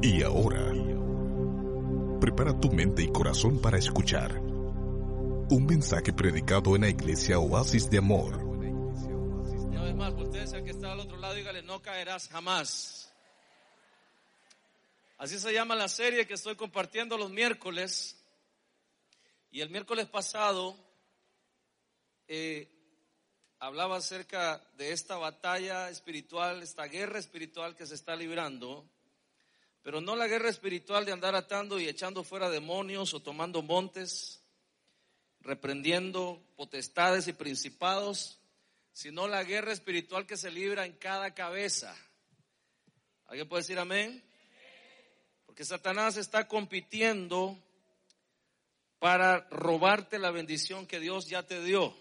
Y ahora, prepara tu mente y corazón para escuchar un mensaje predicado en la iglesia Oasis de Amor. Una vez más, ustedes el que está al otro lado, dígale, no caerás jamás. Así se llama la serie que estoy compartiendo los miércoles. Y el miércoles pasado eh, hablaba acerca de esta batalla espiritual, esta guerra espiritual que se está librando, pero no la guerra espiritual de andar atando y echando fuera demonios o tomando montes, reprendiendo potestades y principados, sino la guerra espiritual que se libra en cada cabeza. ¿Alguien puede decir amén? Porque Satanás está compitiendo para robarte la bendición que Dios ya te dio.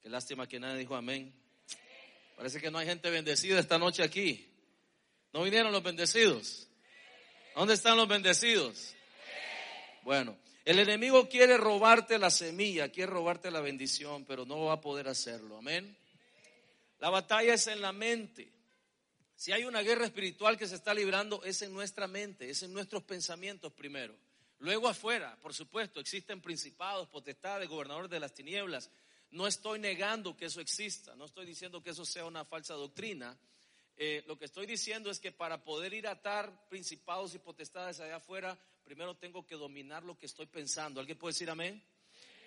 Qué lástima que nadie dijo amén. Parece que no hay gente bendecida esta noche aquí. ¿No vinieron los bendecidos? ¿Dónde están los bendecidos? Bueno, el enemigo quiere robarte la semilla, quiere robarte la bendición, pero no va a poder hacerlo. Amén. La batalla es en la mente. Si hay una guerra espiritual que se está librando, es en nuestra mente, es en nuestros pensamientos primero. Luego afuera, por supuesto, existen principados, potestades, gobernadores de las tinieblas. No estoy negando que eso exista, no estoy diciendo que eso sea una falsa doctrina. Eh, lo que estoy diciendo es que para poder ir a atar principados y potestades allá afuera, primero tengo que dominar lo que estoy pensando. ¿Alguien puede decir amén?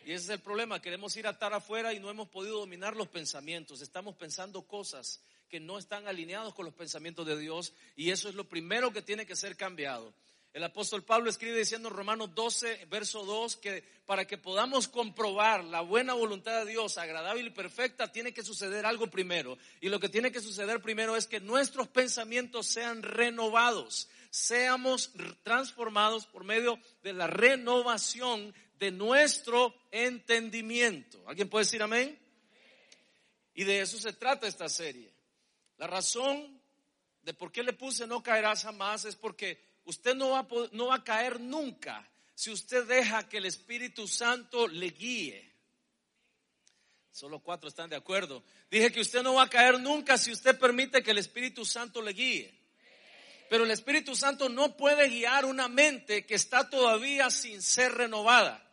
Y ese es el problema, queremos ir a atar afuera y no hemos podido dominar los pensamientos. Estamos pensando cosas que no están alineados con los pensamientos de Dios y eso es lo primero que tiene que ser cambiado. El apóstol Pablo escribe diciendo en Romanos 12, verso 2, que para que podamos comprobar la buena voluntad de Dios, agradable y perfecta, tiene que suceder algo primero. Y lo que tiene que suceder primero es que nuestros pensamientos sean renovados, seamos transformados por medio de la renovación de nuestro entendimiento. ¿Alguien puede decir amén? Y de eso se trata esta serie. La razón de por qué le puse no caerás jamás es porque usted no va, a, no va a caer nunca si usted deja que el Espíritu Santo le guíe. Solo cuatro están de acuerdo. Dije que usted no va a caer nunca si usted permite que el Espíritu Santo le guíe. Pero el Espíritu Santo no puede guiar una mente que está todavía sin ser renovada.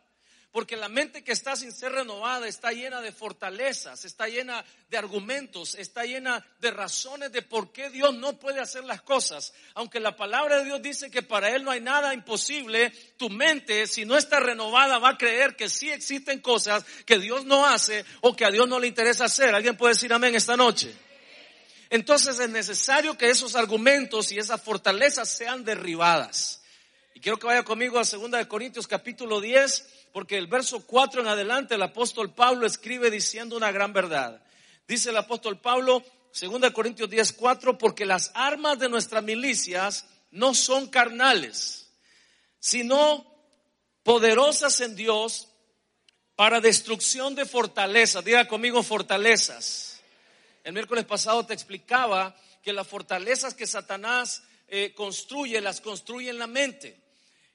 Porque la mente que está sin ser renovada está llena de fortalezas, está llena de argumentos, está llena de razones de por qué Dios no puede hacer las cosas. Aunque la palabra de Dios dice que para Él no hay nada imposible, tu mente, si no está renovada, va a creer que sí existen cosas que Dios no hace o que a Dios no le interesa hacer. ¿Alguien puede decir amén esta noche? Entonces es necesario que esos argumentos y esas fortalezas sean derribadas. Quiero que vaya conmigo a 2 Corintios capítulo 10 porque el verso 4 en adelante el apóstol Pablo escribe diciendo una gran verdad. Dice el apóstol Pablo, 2 Corintios 10, 4, porque las armas de nuestras milicias no son carnales, sino poderosas en Dios para destrucción de fortalezas. Diga conmigo fortalezas. El miércoles pasado te explicaba que las fortalezas que Satanás eh, construye, las construye en la mente.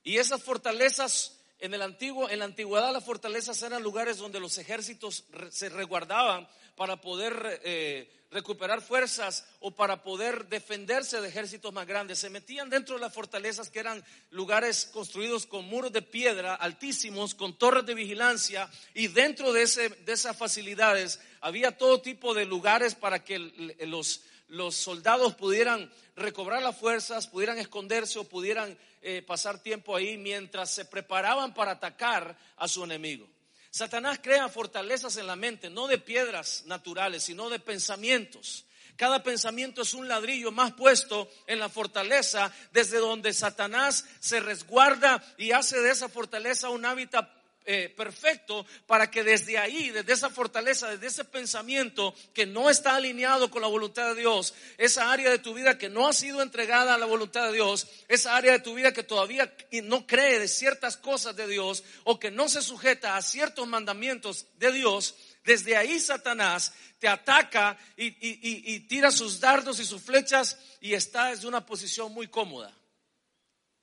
Y esas fortalezas en, el antiguo, en la antigüedad las fortalezas eran lugares donde los ejércitos se resguardaban para poder eh, recuperar fuerzas o para poder defenderse de ejércitos más grandes. Se metían dentro de las fortalezas que eran lugares construidos con muros de piedra altísimos, con torres de vigilancia y dentro de, ese, de esas facilidades había todo tipo de lugares para que los, los soldados pudieran recobrar las fuerzas, pudieran esconderse o pudieran eh, pasar tiempo ahí mientras se preparaban para atacar a su enemigo. Satanás crea fortalezas en la mente, no de piedras naturales, sino de pensamientos. Cada pensamiento es un ladrillo más puesto en la fortaleza desde donde Satanás se resguarda y hace de esa fortaleza un hábitat eh, perfecto para que desde ahí, desde esa fortaleza, desde ese pensamiento que no está alineado con la voluntad de Dios, esa área de tu vida que no ha sido entregada a la voluntad de Dios, esa área de tu vida que todavía no cree de ciertas cosas de Dios o que no se sujeta a ciertos mandamientos de Dios, desde ahí Satanás te ataca y, tira sus dardos y sus flechas y está desde una posición muy cómoda.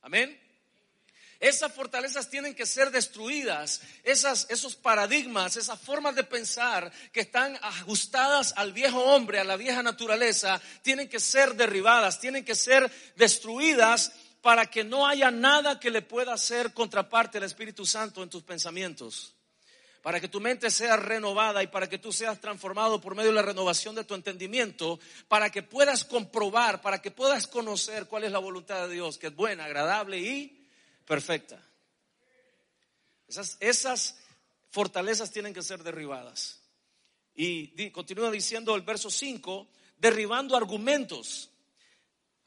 Amén. Esas fortalezas tienen que ser destruidas, esos paradigmas, esas formas de pensar que están ajustadas al viejo hombre, a la vieja naturaleza, tienen que ser derribadas, tienen que ser destruidas para que no haya nada que le pueda hacer contraparte al Espíritu Santo en tus pensamientos. Para que tu mente sea renovada y para que tú seas transformado por medio de la renovación de tu entendimiento, para que puedas comprobar, para que puedas conocer cuál es la voluntad de Dios, que es buena, agradable y perfecta. Esas, fortalezas tienen que ser derribadas. Y continúa diciendo el verso 5, derribando argumentos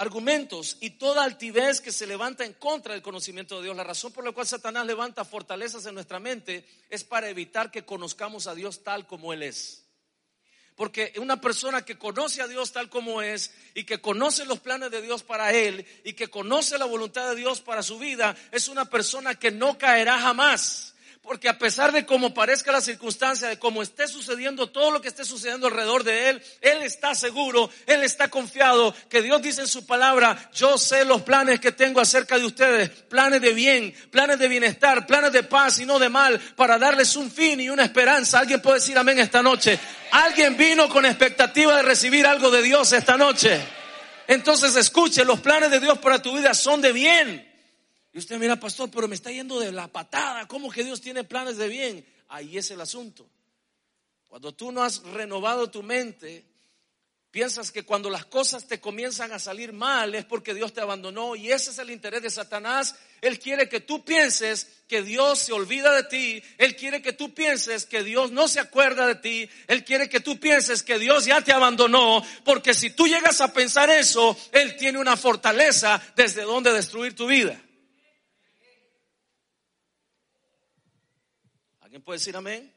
argumentos y toda altivez que se levanta en contra del conocimiento de Dios. La razón por la cual Satanás levanta fortalezas en nuestra mente es para evitar que conozcamos a Dios tal como Él es. Porque una persona que conoce a Dios tal como es y que conoce los planes de Dios para él y que conoce la voluntad de Dios para su vida es una persona que no caerá jamás. Porque a pesar de cómo parezca la circunstancia, de cómo esté sucediendo todo lo que esté sucediendo alrededor de él, él está seguro, él está confiado que Dios dice en su palabra, yo sé los planes que tengo acerca de ustedes, planes de bien, planes de bienestar, planes de paz y no de mal, para darles un fin y una esperanza. Alguien puede decir amén esta noche. Alguien vino con expectativa de recibir algo de Dios esta noche. Entonces escuche, los planes de Dios para tu vida son de bien. Y usted mira, pastor, pero me está yendo de la patada. ¿Cómo que Dios tiene planes de bien? Ahí es el asunto. Cuando tú no has renovado tu mente, piensas que cuando las cosas te comienzan a salir mal es porque Dios te abandonó y ese es el interés de Satanás. Él quiere que tú pienses que Dios se olvida de ti. Él quiere que tú pienses que Dios no se acuerda de ti. Él quiere que tú pienses que Dios ya te abandonó. Porque si tú llegas a pensar eso, Él tiene una fortaleza desde donde destruir tu vida. ¿Alguien puede decir amén?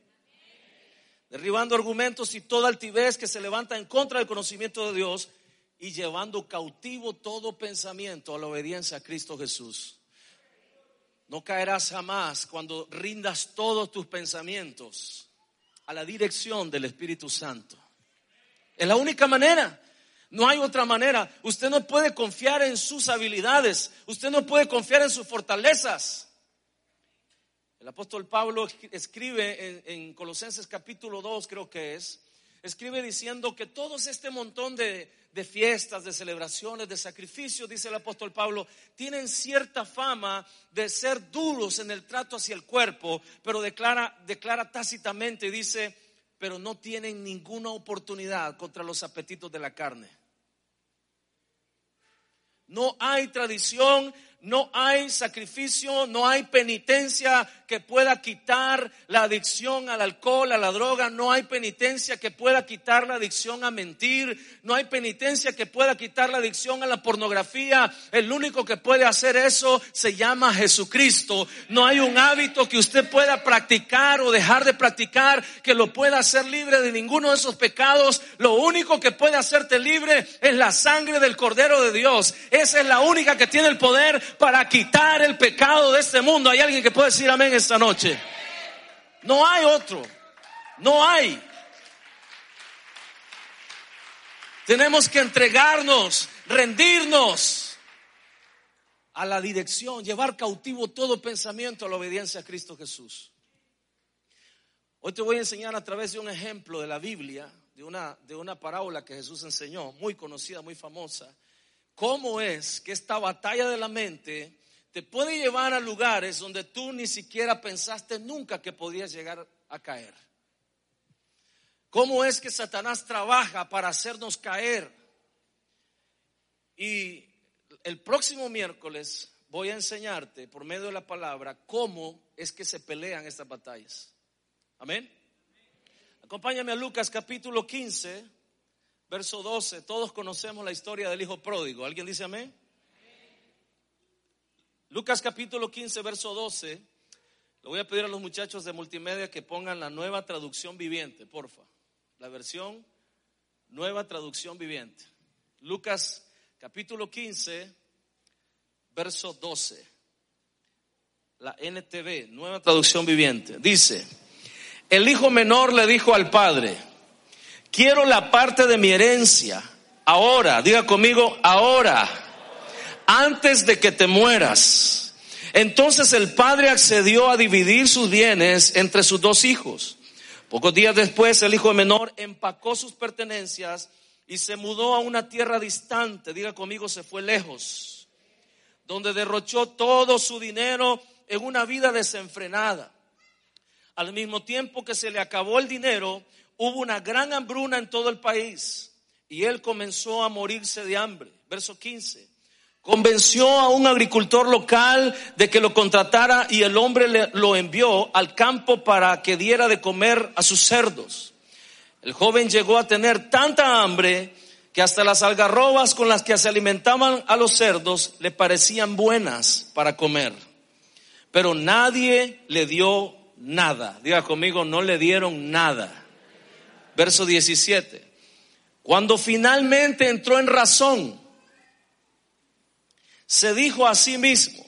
Derribando argumentos y toda altivez que se levanta en contra del conocimiento de Dios y llevando cautivo todo pensamiento a la obediencia a Cristo Jesús. No caerás jamás cuando rindas todos tus pensamientos a la dirección del Espíritu Santo. Es la única manera. No hay otra manera. Usted no puede confiar en sus habilidades. Usted no puede confiar en sus fortalezas. El apóstol Pablo escribe en, Colosenses capítulo 2, creo que es, escribe diciendo que todos este montón de, fiestas, de celebraciones, de sacrificios, dice el apóstol Pablo, tienen cierta fama de ser duros en el trato hacia el cuerpo, pero declara, declara tácitamente, dice, pero no tienen ninguna oportunidad contra los apetitos de la carne. No hay tradición, no hay sacrificio, no hay penitencia que pueda quitar la adicción al alcohol, a la droga, no hay penitencia que pueda quitar la adicción a mentir, no hay penitencia que pueda quitar la adicción a la pornografía. El único que puede hacer eso se llama Jesucristo. No hay un hábito que usted pueda practicar o dejar de practicar que lo pueda hacer libre de ninguno de esos pecados. Lo único que puede hacerte libre es la sangre del Cordero de Dios. Esa es la única que tiene el poder para quitar el pecado de este mundo. Hay alguien que puede decir amén esta noche. No hay otro. No hay. Tenemos que entregarnos, rendirnos a la dirección, llevar cautivo todo pensamiento a la obediencia a Cristo Jesús. Hoy te voy a enseñar a través de un ejemplo de la Biblia, de una, de una parábola que Jesús enseñó, muy conocida, muy famosa, cómo es que esta batalla de la mente te puede llevar a lugares donde tú ni siquiera pensaste nunca que podías llegar a caer. ¿Cómo es que Satanás trabaja para hacernos caer? Y el próximo miércoles voy a enseñarte por medio de la palabra cómo es que se pelean estas batallas. Amén. Acompáñame a Lucas capítulo 15 verso 12, todos conocemos la historia del hijo pródigo. ¿Alguien dice amén? Lucas capítulo 15, verso 12. Le voy a pedir a los muchachos de multimedia que pongan la nueva traducción viviente, porfa. La versión nueva traducción viviente. Lucas capítulo 15, verso 12. La NTV, nueva traducción viviente. Dice, el hijo menor le dijo al padre, quiero la parte de mi herencia. Ahora, diga conmigo, ahora, antes de que te mueras. Entonces el padre accedió a dividir sus bienes entre sus dos hijos. Pocos días después el hijo menor empacó sus pertenencias y se mudó a una tierra distante, diga conmigo, se fue lejos, donde derrochó todo su dinero en una vida desenfrenada. Al mismo tiempo que se le acabó el dinero, hubo una gran hambruna en todo el país y él comenzó a morirse de hambre. Verso 15. Convenció a un agricultor local de que lo contratara y el hombre le, lo envió al campo para que diera de comer a sus cerdos. El joven llegó a tener tanta hambre que hasta las algarrobas con las que se alimentaban a los cerdos le parecían buenas para comer. Pero nadie le dio nada. Diga conmigo, no le dieron nada. Verso 17. Cuando finalmente entró en razón, se dijo a sí mismo,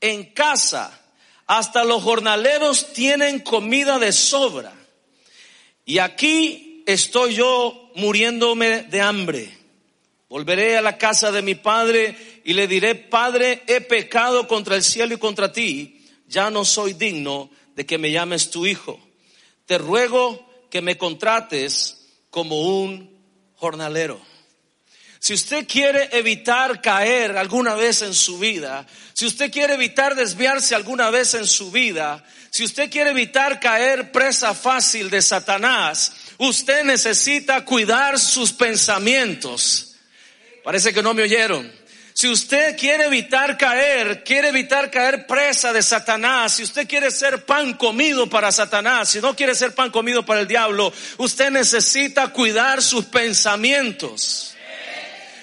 en casa hasta los jornaleros tienen comida de sobra y aquí estoy yo muriéndome de hambre. Volveré a la casa de mi padre y le diré, Padre, he pecado contra el cielo y contra ti, ya no soy digno de que me llames tu hijo. Te ruego que me contrates como un jornalero. Si usted quiere evitar caer alguna vez en su vida, si usted quiere evitar desviarse alguna vez en su vida, si usted quiere evitar caer presa fácil de Satanás, usted necesita cuidar sus pensamientos. Parece que no me oyeron. Si usted quiere evitar caer, quiere evitar caer presa de Satanás, si usted quiere ser pan comido para Satanás, si no quiere ser pan comido para el diablo, usted necesita cuidar sus pensamientos.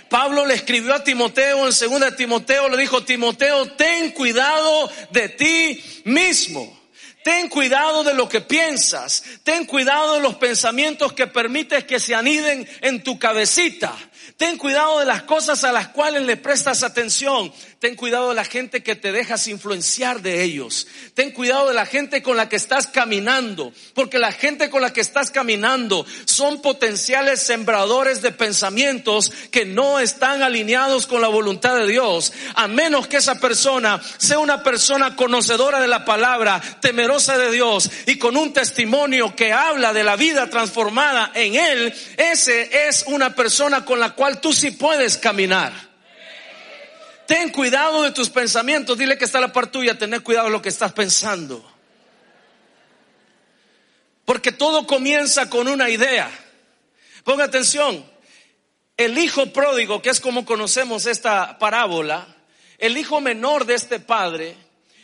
Pablo le escribió a Timoteo en segunda Timoteo, le dijo, Timoteo, ten cuidado de ti mismo. Ten cuidado de lo que piensas. Ten cuidado de los pensamientos que permites que se aniden en tu cabecita. Ten cuidado de las cosas a las cuales le prestas atención. Ten cuidado de la gente que te dejas influenciar de ellos. Ten cuidado de la gente con la que estás caminando, porque la gente con la que estás caminando son potenciales sembradores de pensamientos que no están alineados con la voluntad de Dios, a menos que esa persona sea una persona conocedora de la palabra, temerosa de Dios y con un testimonio que habla de la vida transformada en él, ese es una persona con la cual tú sí puedes caminar. Ten cuidado de tus pensamientos. Dile que está la parte tuya. Tener cuidado de lo que estás pensando. Porque todo comienza con una idea. Ponga atención. El hijo pródigo, que es como conocemos esta parábola, el hijo menor de este padre,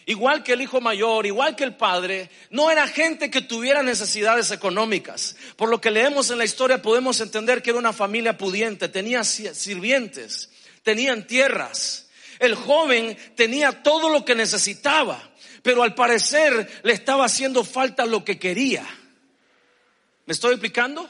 igual que el hijo mayor, igual que el padre, no era gente que tuviera necesidades económicas. Por lo que leemos en la historia podemos entender que era una familia pudiente, tenía sirvientes, tenían tierras. El joven tenía todo lo que necesitaba, pero al parecer le estaba haciendo falta lo que quería. ¿Me estoy explicando?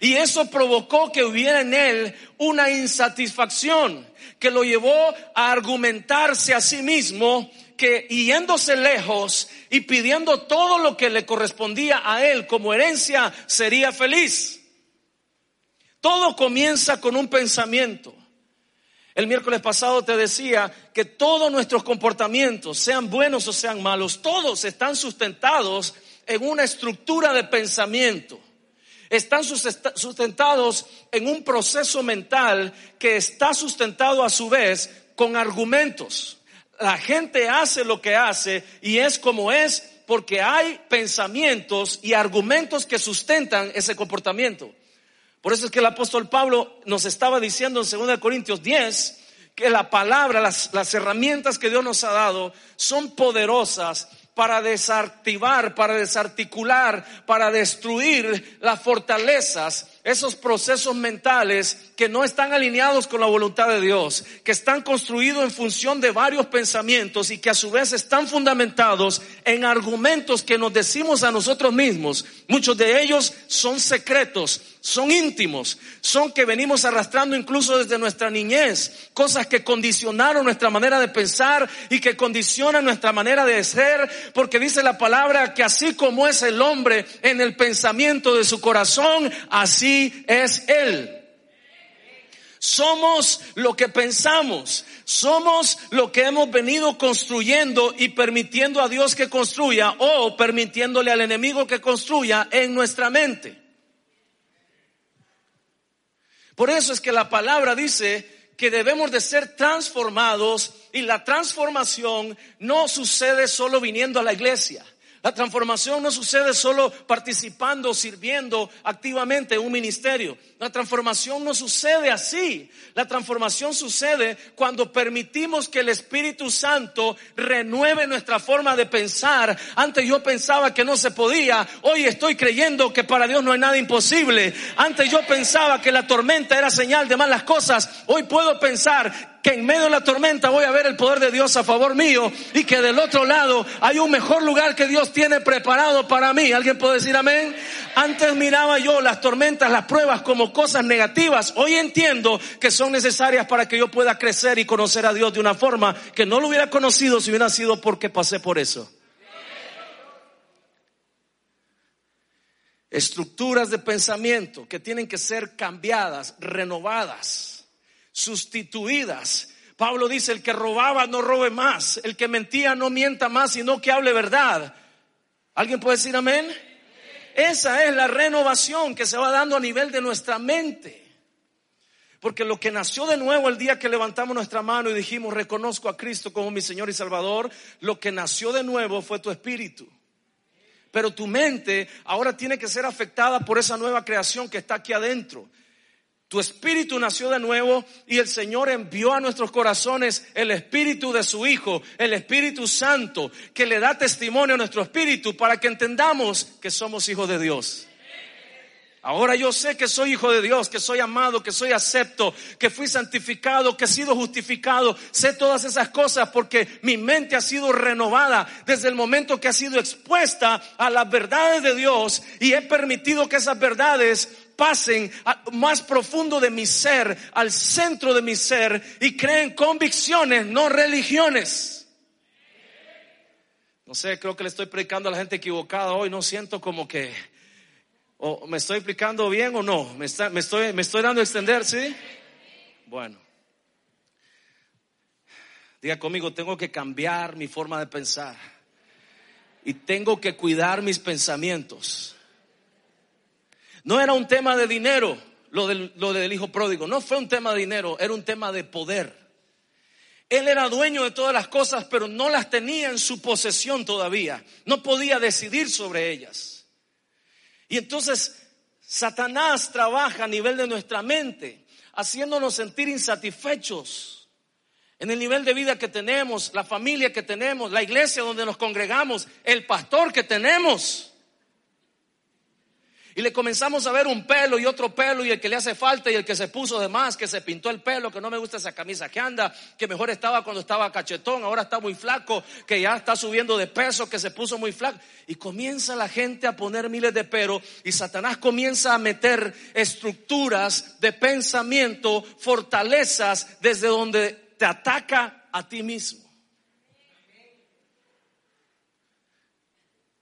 Y eso provocó que hubiera en él una insatisfacción que lo llevó a argumentarse a sí mismo que yéndose lejos y pidiendo todo lo que le correspondía a él como herencia sería feliz. Todo comienza con un pensamiento. El miércoles pasado te decía que todos nuestros comportamientos, sean buenos o sean malos, todos están sustentados en una estructura de pensamiento. Están sustentados en un proceso mental que está sustentado a su vez con argumentos. La gente hace lo que hace y es como es porque hay pensamientos y argumentos que sustentan ese comportamiento. Por eso es que el apóstol Pablo nos estaba diciendo en 2 Corintios 10 que la palabra, las, las herramientas que Dios nos ha dado son poderosas para desactivar, para desarticular, para destruir las fortalezas, esos procesos mentales que no están alineados con la voluntad de Dios, que están construidos en función de varios pensamientos y que a su vez están fundamentados en argumentos que nos decimos a nosotros mismos. Muchos de ellos son secretos, son íntimos, son que venimos arrastrando incluso desde nuestra niñez, cosas que condicionaron nuestra manera de pensar y que condicionan nuestra manera de ser, porque dice la palabra que así como es el hombre en el pensamiento de su corazón, así es él. Somos lo que pensamos, somos lo que hemos venido construyendo y permitiendo a Dios que construya o permitiéndole al enemigo que construya en nuestra mente. Por eso es que la palabra dice que debemos de ser transformados y la transformación no sucede solo viniendo a la iglesia. La transformación no sucede solo participando, sirviendo activamente en un ministerio. La transformación no sucede así. La transformación sucede cuando permitimos que el Espíritu Santo renueve nuestra forma de pensar. Antes yo pensaba que no se podía. Hoy estoy creyendo que para Dios no hay nada imposible. Antes yo pensaba que la tormenta era señal de malas cosas. Hoy puedo pensar que en medio de la tormenta voy a ver el poder de Dios a favor mío y que del otro lado hay un mejor lugar que Dios tiene preparado para mí. ¿Alguien puede decir amén? Antes miraba yo las tormentas, las pruebas como cosas negativas. Hoy entiendo que son necesarias para que yo pueda crecer y conocer a Dios de una forma que no lo hubiera conocido si hubiera sido porque pasé por eso. Estructuras de pensamiento que tienen que ser cambiadas, renovadas sustituidas. Pablo dice, el que robaba no robe más, el que mentía no mienta más, sino que hable verdad. ¿Alguien puede decir amén? Esa es la renovación que se va dando a nivel de nuestra mente. Porque lo que nació de nuevo el día que levantamos nuestra mano y dijimos, reconozco a Cristo como mi Señor y Salvador, lo que nació de nuevo fue tu espíritu. Pero tu mente ahora tiene que ser afectada por esa nueva creación que está aquí adentro. Tu espíritu nació de nuevo y el Señor envió a nuestros corazones el espíritu de su Hijo, el Espíritu Santo, que le da testimonio a nuestro espíritu para que entendamos que somos hijos de Dios. Ahora yo sé que soy hijo de Dios, que soy amado, que soy acepto, que fui santificado, que he sido justificado. Sé todas esas cosas porque mi mente ha sido renovada desde el momento que ha sido expuesta a las verdades de Dios y he permitido que esas verdades pasen más profundo de mi ser, al centro de mi ser y creen convicciones, no religiones. No sé, creo que le estoy predicando a la gente equivocada hoy, no siento como que, o me estoy explicando bien o no, me, está, me, estoy, me estoy dando a extender, ¿sí? Bueno. Diga conmigo, tengo que cambiar mi forma de pensar y tengo que cuidar mis pensamientos. No era un tema de dinero lo del, hijo pródigo, no fue un tema de dinero, era un tema de poder. Él era dueño de todas las cosas, pero no las tenía en su posesión todavía. No podía decidir sobre ellas. Y entonces Satanás trabaja a nivel de nuestra mente, haciéndonos sentir insatisfechos en el nivel de vida que tenemos, la familia que tenemos, la iglesia donde nos congregamos, el pastor que tenemos. Y le comenzamos a ver un pelo y otro pelo y el que le hace falta y el que se puso de más, que se pintó el pelo, que no me gusta esa camisa que anda, que mejor estaba cuando estaba cachetón, ahora está muy flaco, que ya está subiendo de peso, que se puso muy flaco. Y comienza la gente a poner miles de pero y Satanás comienza a meter estructuras de pensamiento, fortalezas desde donde te ataca a ti mismo.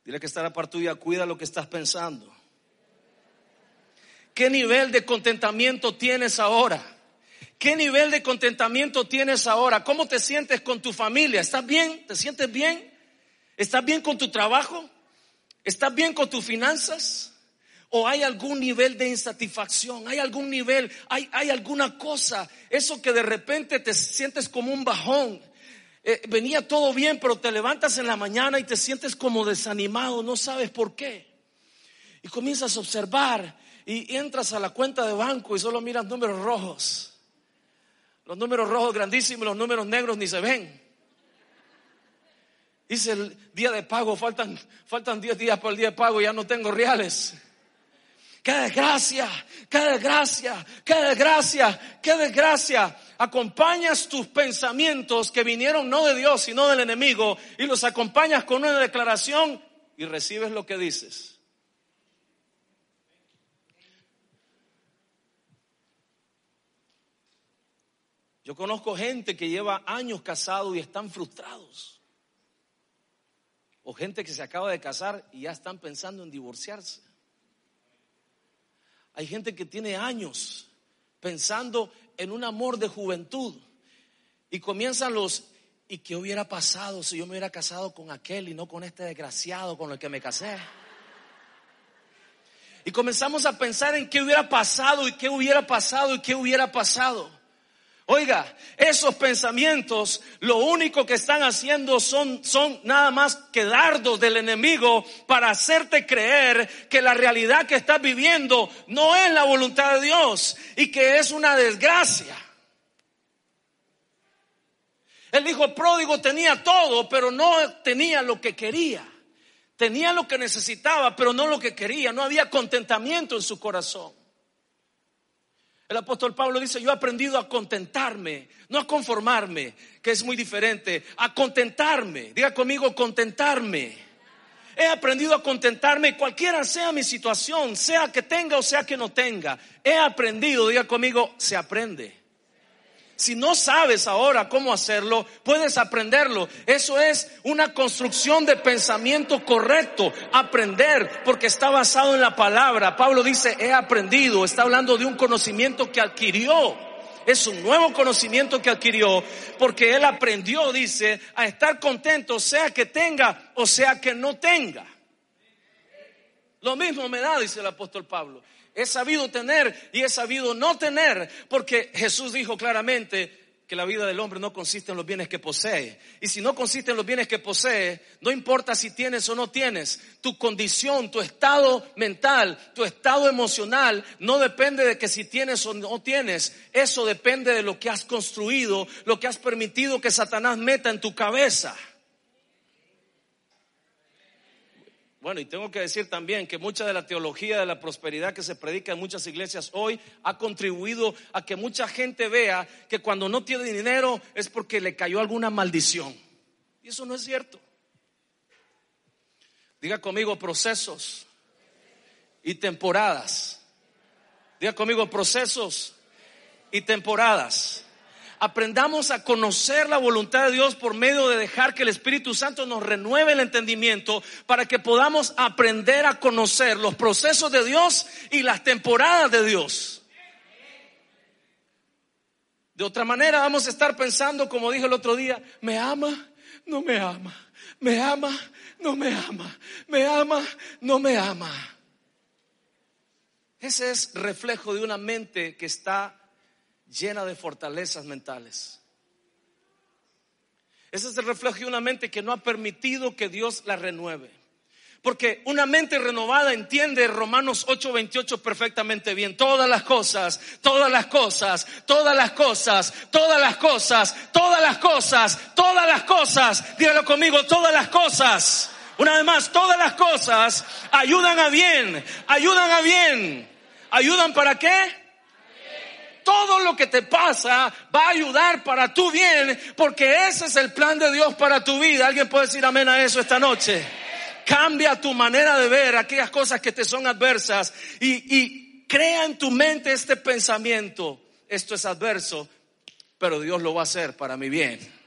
Dile que está parte tuya, cuida lo que estás pensando. ¿Qué nivel de contentamiento tienes ahora? ¿Qué nivel de contentamiento tienes ahora? ¿Cómo te sientes con tu familia? ¿Estás bien? ¿Te sientes bien? ¿Estás bien con tu trabajo? ¿Estás bien con tus finanzas? ¿O hay algún nivel de insatisfacción? ¿Hay algún nivel? ¿Hay, hay alguna cosa? Eso que de repente te sientes como un bajón. Eh, venía todo bien, pero te levantas en la mañana y te sientes como desanimado, no sabes por qué. Y comienzas a observar y entras a la cuenta de banco y solo miras números rojos. Los números rojos grandísimos, los números negros ni se ven. Hice el día de pago, faltan, faltan 10 días para el día de pago, ya no tengo reales. Qué desgracia, qué desgracia, qué desgracia, qué desgracia. Acompañas tus pensamientos que vinieron no de Dios, sino del enemigo, y los acompañas con una declaración y recibes lo que dices. Yo conozco gente que lleva años casado y están frustrados. O gente que se acaba de casar y ya están pensando en divorciarse. Hay gente que tiene años pensando en un amor de juventud y comienzan los, ¿y qué hubiera pasado si yo me hubiera casado con aquel y no con este desgraciado con el que me casé? Y comenzamos a pensar en qué hubiera pasado y qué hubiera pasado y qué hubiera pasado. Oiga, esos pensamientos lo único que están haciendo son, son nada más que dardos del enemigo para hacerte creer que la realidad que estás viviendo no es la voluntad de Dios y que es una desgracia. El hijo pródigo tenía todo, pero no tenía lo que quería. Tenía lo que necesitaba, pero no lo que quería. No había contentamiento en su corazón. El apóstol Pablo dice, yo he aprendido a contentarme, no a conformarme, que es muy diferente, a contentarme. Diga conmigo, contentarme. He aprendido a contentarme cualquiera sea mi situación, sea que tenga o sea que no tenga. He aprendido, diga conmigo, se aprende. Si no sabes ahora cómo hacerlo, puedes aprenderlo. Eso es una construcción de pensamiento correcto. Aprender, porque está basado en la palabra. Pablo dice, he aprendido. Está hablando de un conocimiento que adquirió. Es un nuevo conocimiento que adquirió porque él aprendió, dice, a estar contento, sea que tenga o sea que no tenga. Lo mismo me da, dice el apóstol Pablo. He sabido tener y he sabido no tener, porque Jesús dijo claramente que la vida del hombre no consiste en los bienes que posee. Y si no consiste en los bienes que posee, no importa si tienes o no tienes, tu condición, tu estado mental, tu estado emocional, no depende de que si tienes o no tienes, eso depende de lo que has construido, lo que has permitido que Satanás meta en tu cabeza. Bueno, y tengo que decir también que mucha de la teología de la prosperidad que se predica en muchas iglesias hoy ha contribuido a que mucha gente vea que cuando no tiene dinero es porque le cayó alguna maldición. Y eso no es cierto. Diga conmigo procesos y temporadas. Diga conmigo procesos y temporadas aprendamos a conocer la voluntad de Dios por medio de dejar que el Espíritu Santo nos renueve el entendimiento para que podamos aprender a conocer los procesos de Dios y las temporadas de Dios. De otra manera vamos a estar pensando, como dije el otro día, me ama, no me ama, me ama, no me ama, me ama, no me ama. Ese es reflejo de una mente que está llena de fortalezas mentales. Ese es el reflejo de una mente que no ha permitido que Dios la renueve. Porque una mente renovada entiende Romanos 8:28 perfectamente bien. Todas las cosas, todas las cosas, todas las cosas, todas las cosas, todas las cosas, todas las cosas. Dígalo conmigo, todas las cosas. Una vez más, todas las cosas ayudan a bien, ayudan a bien. ¿Ayudan para qué? Todo lo que te pasa va a ayudar para tu bien, porque ese es el plan de Dios para tu vida. ¿Alguien puede decir amén a eso esta noche? Cambia tu manera de ver aquellas cosas que te son adversas y, y crea en tu mente este pensamiento. Esto es adverso, pero Dios lo va a hacer para mi bien.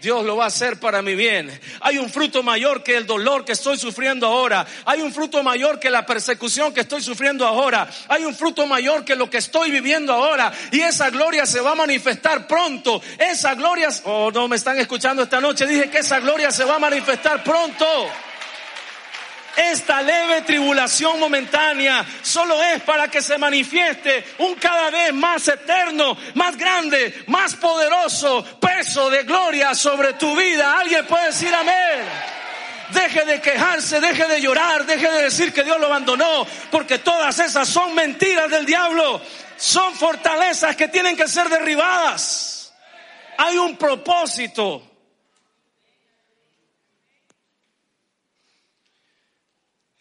Dios lo va a hacer para mi bien. Hay un fruto mayor que el dolor que estoy sufriendo ahora. Hay un fruto mayor que la persecución que estoy sufriendo ahora. Hay un fruto mayor que lo que estoy viviendo ahora. Y esa gloria se va a manifestar pronto. Esa gloria, oh no me están escuchando esta noche. Dije que esa gloria se va a manifestar pronto. Esta leve tribulación momentánea solo es para que se manifieste un cada vez más eterno, más grande, más poderoso peso de gloria sobre tu vida. Alguien puede decir amén. Deje de quejarse, deje de llorar, deje de decir que Dios lo abandonó, porque todas esas son mentiras del diablo. Son fortalezas que tienen que ser derribadas. Hay un propósito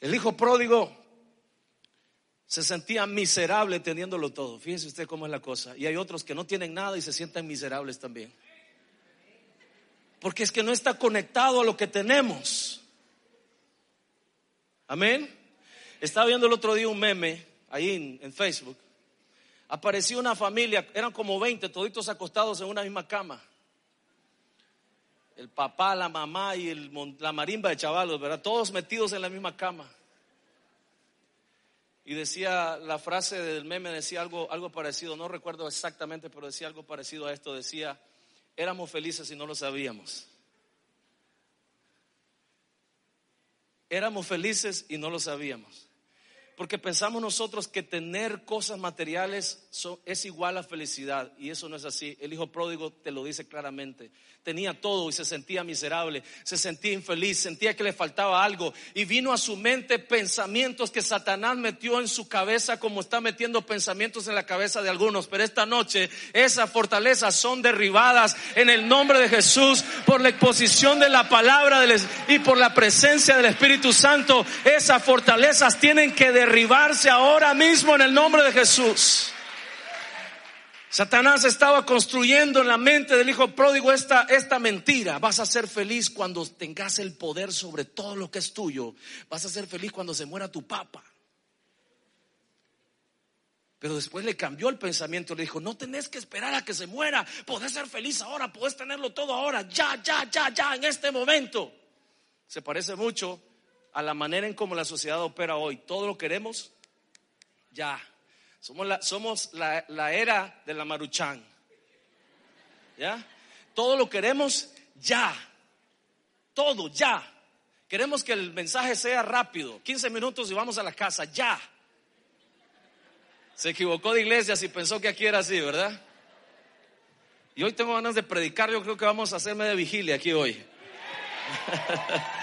El hijo pródigo se sentía miserable teniéndolo todo. Fíjese usted cómo es la cosa. Y hay otros que no tienen nada y se sienten miserables también. Porque es que no está conectado a lo que tenemos. Amén. Estaba viendo el otro día un meme ahí en, Facebook. Apareció una familia, eran como 20, toditos acostados en una misma cama. El papá, la mamá y la marimba de chavalos, ¿verdad? Todos metidos en la misma cama. Y decía, la frase del meme decía algo, algo parecido, no recuerdo exactamente, pero decía algo parecido a esto. Decía, éramos felices y no lo sabíamos. Éramos felices y no lo sabíamos. Porque pensamos nosotros que tener cosas materiales es igual a felicidad y eso no es así. El hijo pródigo te lo dice claramente tenía todo y se sentía miserable, se sentía infeliz, sentía que le faltaba algo y vino a su mente pensamientos que Satanás metió en su cabeza como está metiendo pensamientos en la cabeza de algunos. Pero esta noche esas fortalezas son derribadas en el nombre de Jesús por la exposición de la palabra y por la presencia del Espíritu Santo. Esas fortalezas tienen que derribarse ahora mismo en el nombre de Jesús. Satanás estaba construyendo en la mente del hijo pródigo esta, esta mentira. Vas a ser feliz cuando tengas el poder sobre todo lo que es tuyo. Vas a ser feliz cuando se muera tu papa. Pero después le cambió el pensamiento, le dijo, no tenés que esperar a que se muera, podés ser feliz ahora, podés tenerlo todo ahora, ya, ya, ya, ya, en este momento. Se parece mucho a la manera en cómo la sociedad opera hoy. Todo lo queremos ya. Somos la, somos la, era de la maruchan. ¿Ya? Todo lo queremos ya. Todo ya. Queremos que el mensaje sea rápido. 15 minutos y vamos a la casa. Ya. Se equivocó de iglesia si pensó que aquí era así, ¿verdad? Y hoy tengo ganas de predicar. Yo creo que vamos a hacerme de vigilia aquí hoy.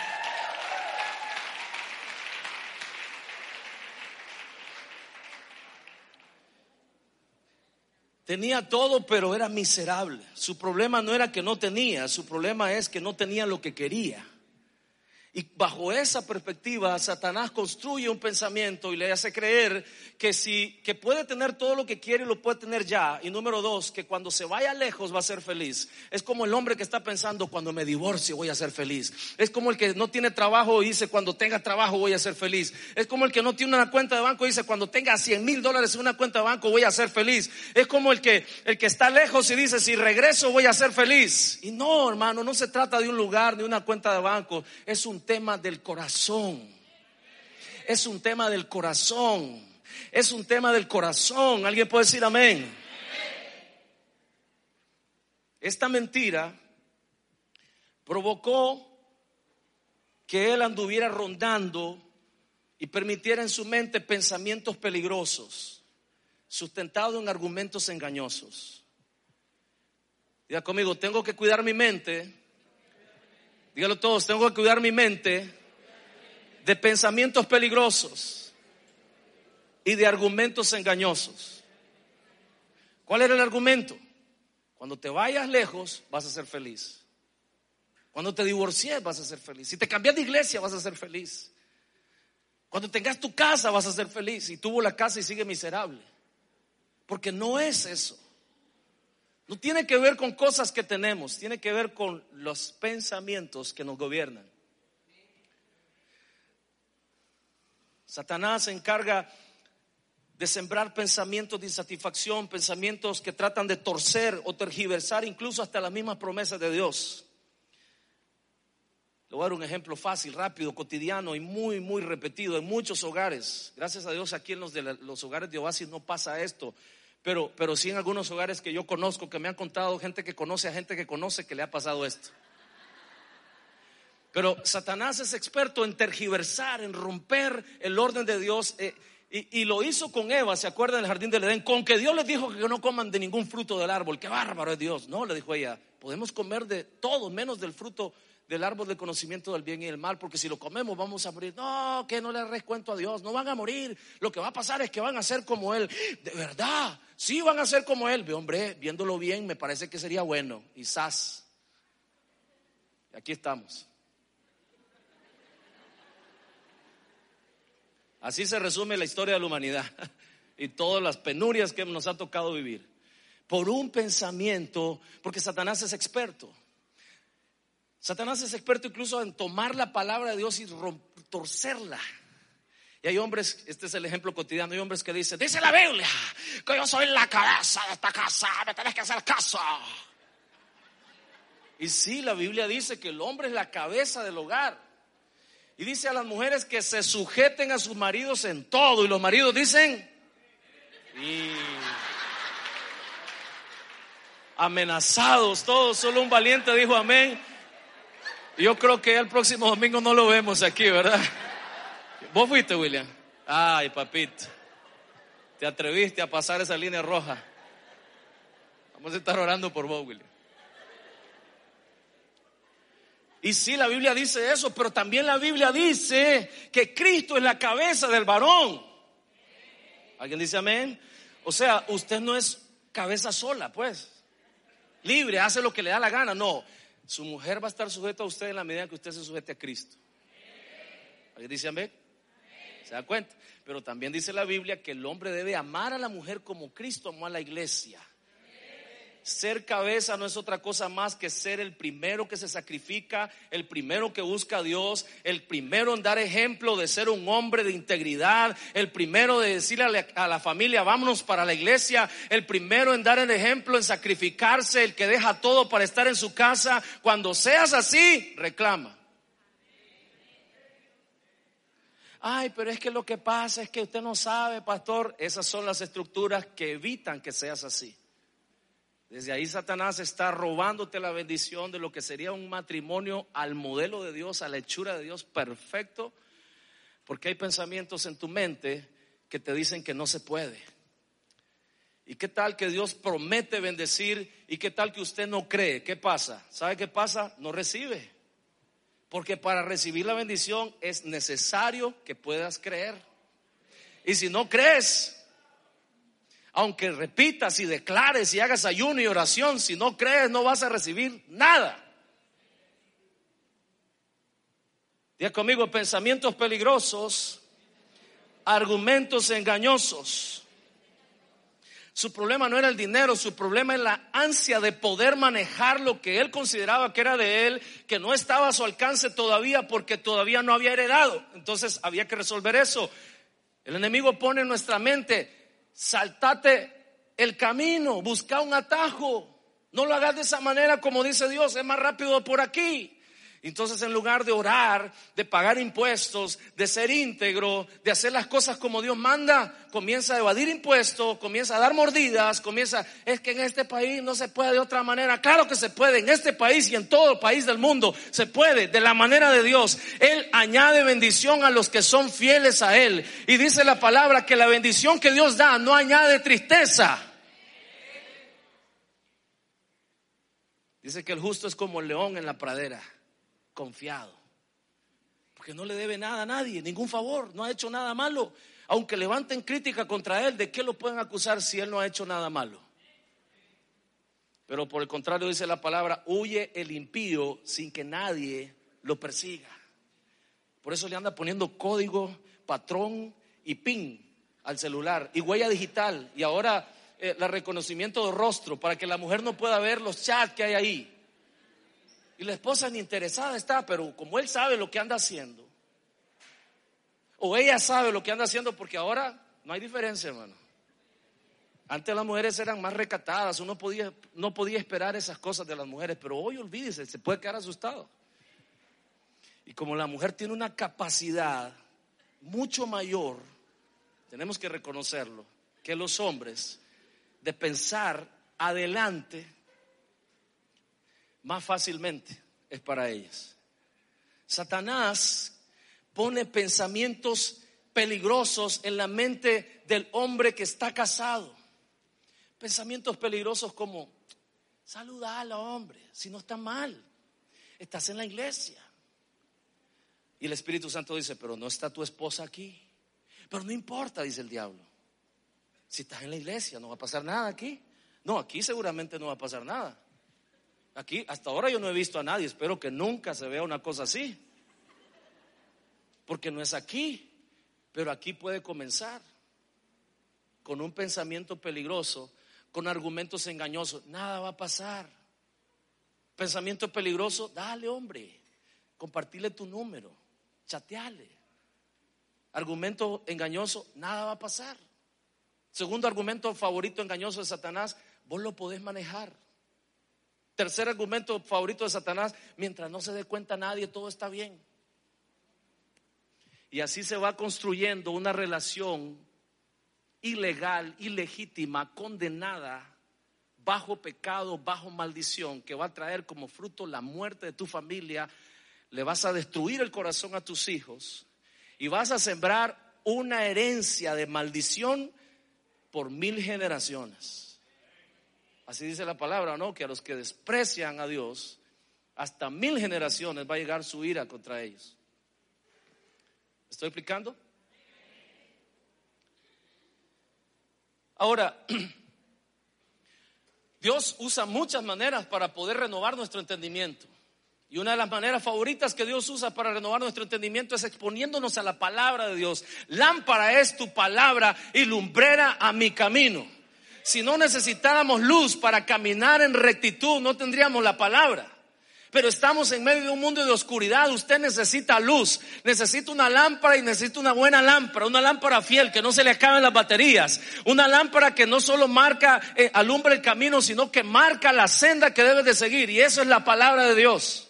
Tenía todo, pero era miserable. Su problema no era que no tenía, su problema es que no tenía lo que quería. Y bajo esa perspectiva, Satanás construye un pensamiento y le hace creer que si que puede tener todo lo que quiere y lo puede tener ya. Y número dos, que cuando se vaya lejos va a ser feliz. Es como el hombre que está pensando cuando me divorcie voy a ser feliz. Es como el que no tiene trabajo y dice cuando tenga trabajo voy a ser feliz. Es como el que no tiene una cuenta de banco y dice cuando tenga 100 mil dólares en una cuenta de banco voy a ser feliz. Es como el que el que está lejos y dice si regreso voy a ser feliz. Y no, hermano, no se trata de un lugar ni una cuenta de banco. Es un tema del corazón. Es un tema del corazón. Es un tema del corazón. ¿Alguien puede decir amén? Esta mentira provocó que él anduviera rondando y permitiera en su mente pensamientos peligrosos, sustentados en argumentos engañosos. Diga conmigo, tengo que cuidar mi mente Dígalo todos, tengo que cuidar mi mente de pensamientos peligrosos y de argumentos engañosos. ¿Cuál era el argumento? Cuando te vayas lejos vas a ser feliz. Cuando te divorcies vas a ser feliz. Si te cambias de iglesia vas a ser feliz. Cuando tengas tu casa vas a ser feliz. Y tuvo la casa y sigue miserable. Porque no es eso. No tiene que ver con cosas que tenemos, tiene que ver con los pensamientos que nos gobiernan. Satanás se encarga de sembrar pensamientos de insatisfacción, pensamientos que tratan de torcer o tergiversar incluso hasta las mismas promesas de Dios. Le voy a dar un ejemplo fácil, rápido, cotidiano y muy, muy repetido en muchos hogares. Gracias a Dios aquí en los, de los hogares de Oasis no pasa esto. Pero, pero sí en algunos hogares que yo conozco, que me han contado gente que conoce a gente que conoce que le ha pasado esto. Pero Satanás es experto en tergiversar, en romper el orden de Dios. Eh, y, lo hizo con Eva, ¿se acuerdan del jardín del Edén? Con que Dios les dijo que no coman de ningún fruto del árbol. Qué bárbaro es Dios. No, le dijo ella, podemos comer de todo menos del fruto del árbol del conocimiento del bien y del mal, porque si lo comemos vamos a morir. No, que no le recuento a Dios, no van a morir. Lo que va a pasar es que van a ser como Él. De verdad, sí van a ser como Él. Hombre, viéndolo bien, me parece que sería bueno. Sas. Aquí estamos. Así se resume la historia de la humanidad y todas las penurias que nos ha tocado vivir. Por un pensamiento, porque Satanás es experto. Satanás es experto incluso en tomar la palabra de Dios y torcerla. Y hay hombres, este es el ejemplo cotidiano, hay hombres que dicen, dice la Biblia, que yo soy la cabeza de esta casa, me tenés que hacer caso. Y sí, la Biblia dice que el hombre es la cabeza del hogar. Y dice a las mujeres que se sujeten a sus maridos en todo. Y los maridos dicen, amenazados todos, solo un valiente dijo amén. Yo creo que el próximo domingo no lo vemos aquí, ¿verdad? ¿Vos fuiste, William? Ay, papito. Te atreviste a pasar esa línea roja. Vamos a estar orando por vos, William. Y sí, la Biblia dice eso, pero también la Biblia dice que Cristo es la cabeza del varón. ¿Alguien dice amén? O sea, usted no es cabeza sola, pues. Libre, hace lo que le da la gana. No, su mujer va a estar sujeta a usted en la medida que usted se sujete a Cristo. ¿Alguien dice amén? ¿Se da cuenta? Pero también dice la Biblia que el hombre debe amar a la mujer como Cristo amó a la iglesia. Ser cabeza no es otra cosa más que ser el primero que se sacrifica, el primero que busca a Dios, el primero en dar ejemplo de ser un hombre de integridad, el primero de decirle a la, familia, vámonos para la iglesia, el primero en dar el ejemplo, en sacrificarse, el que deja todo para estar en su casa. Cuando seas así, reclama. Ay, pero es que lo que pasa es que usted no sabe, pastor. Esas son las estructuras que evitan que seas así. Desde ahí Satanás está robándote la bendición de lo que sería un matrimonio al modelo de Dios, a la hechura de Dios perfecto, porque hay pensamientos en tu mente que te dicen que no se puede. ¿Y qué tal que Dios promete bendecir y qué tal que usted no cree? ¿Qué pasa? ¿Sabe qué pasa? No recibe. Porque para recibir la bendición es necesario que puedas creer. Y si no crees, aunque repitas y declares y hagas ayuno y oración, si no crees no vas a recibir nada. Diga conmigo, pensamientos peligrosos, argumentos engañosos. Su problema no era el dinero, su problema es la ansia de poder manejar lo que él consideraba que era de él, que no estaba a su alcance todavía porque todavía no había heredado. Entonces había que resolver eso. El enemigo pone en nuestra mente, saltate el camino, busca un atajo. No lo hagas de esa manera como dice Dios, es más rápido por aquí. Entonces en lugar de orar, de pagar impuestos, de ser íntegro, de hacer las cosas como Dios manda, comienza a evadir impuestos, comienza a dar mordidas, comienza, es que en este país no se puede de otra manera. Claro que se puede, en este país y en todo el país del mundo se puede, de la manera de Dios. Él añade bendición a los que son fieles a Él. Y dice la palabra que la bendición que Dios da no añade tristeza. Dice que el justo es como el león en la pradera confiado. Porque no le debe nada a nadie, ningún favor, no ha hecho nada malo. Aunque levanten crítica contra él, ¿de qué lo pueden acusar si él no ha hecho nada malo? Pero por el contrario dice la palabra, huye el impío sin que nadie lo persiga. Por eso le anda poniendo código, patrón y pin al celular y huella digital y ahora el eh, reconocimiento de rostro para que la mujer no pueda ver los chats que hay ahí. Y la esposa ni interesada está, pero como él sabe lo que anda haciendo, o ella sabe lo que anda haciendo, porque ahora no hay diferencia, hermano. Antes las mujeres eran más recatadas, uno podía, no podía esperar esas cosas de las mujeres, pero hoy olvídese, se puede quedar asustado. Y como la mujer tiene una capacidad mucho mayor, tenemos que reconocerlo, que los hombres, de pensar adelante más fácilmente es para ellas. Satanás pone pensamientos peligrosos en la mente del hombre que está casado. Pensamientos peligrosos como, saluda al hombre, si no está mal, estás en la iglesia. Y el Espíritu Santo dice, pero no está tu esposa aquí. Pero no importa, dice el diablo. Si estás en la iglesia, no va a pasar nada aquí. No, aquí seguramente no va a pasar nada. Aquí, hasta ahora yo no he visto a nadie, espero que nunca se vea una cosa así. Porque no es aquí. Pero aquí puede comenzar con un pensamiento peligroso, con argumentos engañosos. Nada va a pasar. Pensamiento peligroso, dale hombre, compartirle tu número, chateale. Argumento engañoso, nada va a pasar. Segundo argumento favorito engañoso de Satanás, vos lo podés manejar. Tercer argumento favorito de Satanás, mientras no se dé cuenta nadie, todo está bien. Y así se va construyendo una relación ilegal, ilegítima, condenada, bajo pecado, bajo maldición, que va a traer como fruto la muerte de tu familia. Le vas a destruir el corazón a tus hijos y vas a sembrar una herencia de maldición por mil generaciones. Así dice la palabra, ¿no? Que a los que desprecian a Dios, hasta mil generaciones va a llegar su ira contra ellos. ¿Estoy explicando? Ahora, Dios usa muchas maneras para poder renovar nuestro entendimiento. Y una de las maneras favoritas que Dios usa para renovar nuestro entendimiento es exponiéndonos a la palabra de Dios. Lámpara es tu palabra y lumbrera a mi camino. Si no necesitáramos luz para caminar en rectitud, no tendríamos la palabra. Pero estamos en medio de un mundo de oscuridad. Usted necesita luz, necesita una lámpara y necesita una buena lámpara, una lámpara fiel que no se le acaben las baterías, una lámpara que no solo marca, eh, alumbra el camino, sino que marca la senda que debes de seguir. Y eso es la palabra de Dios.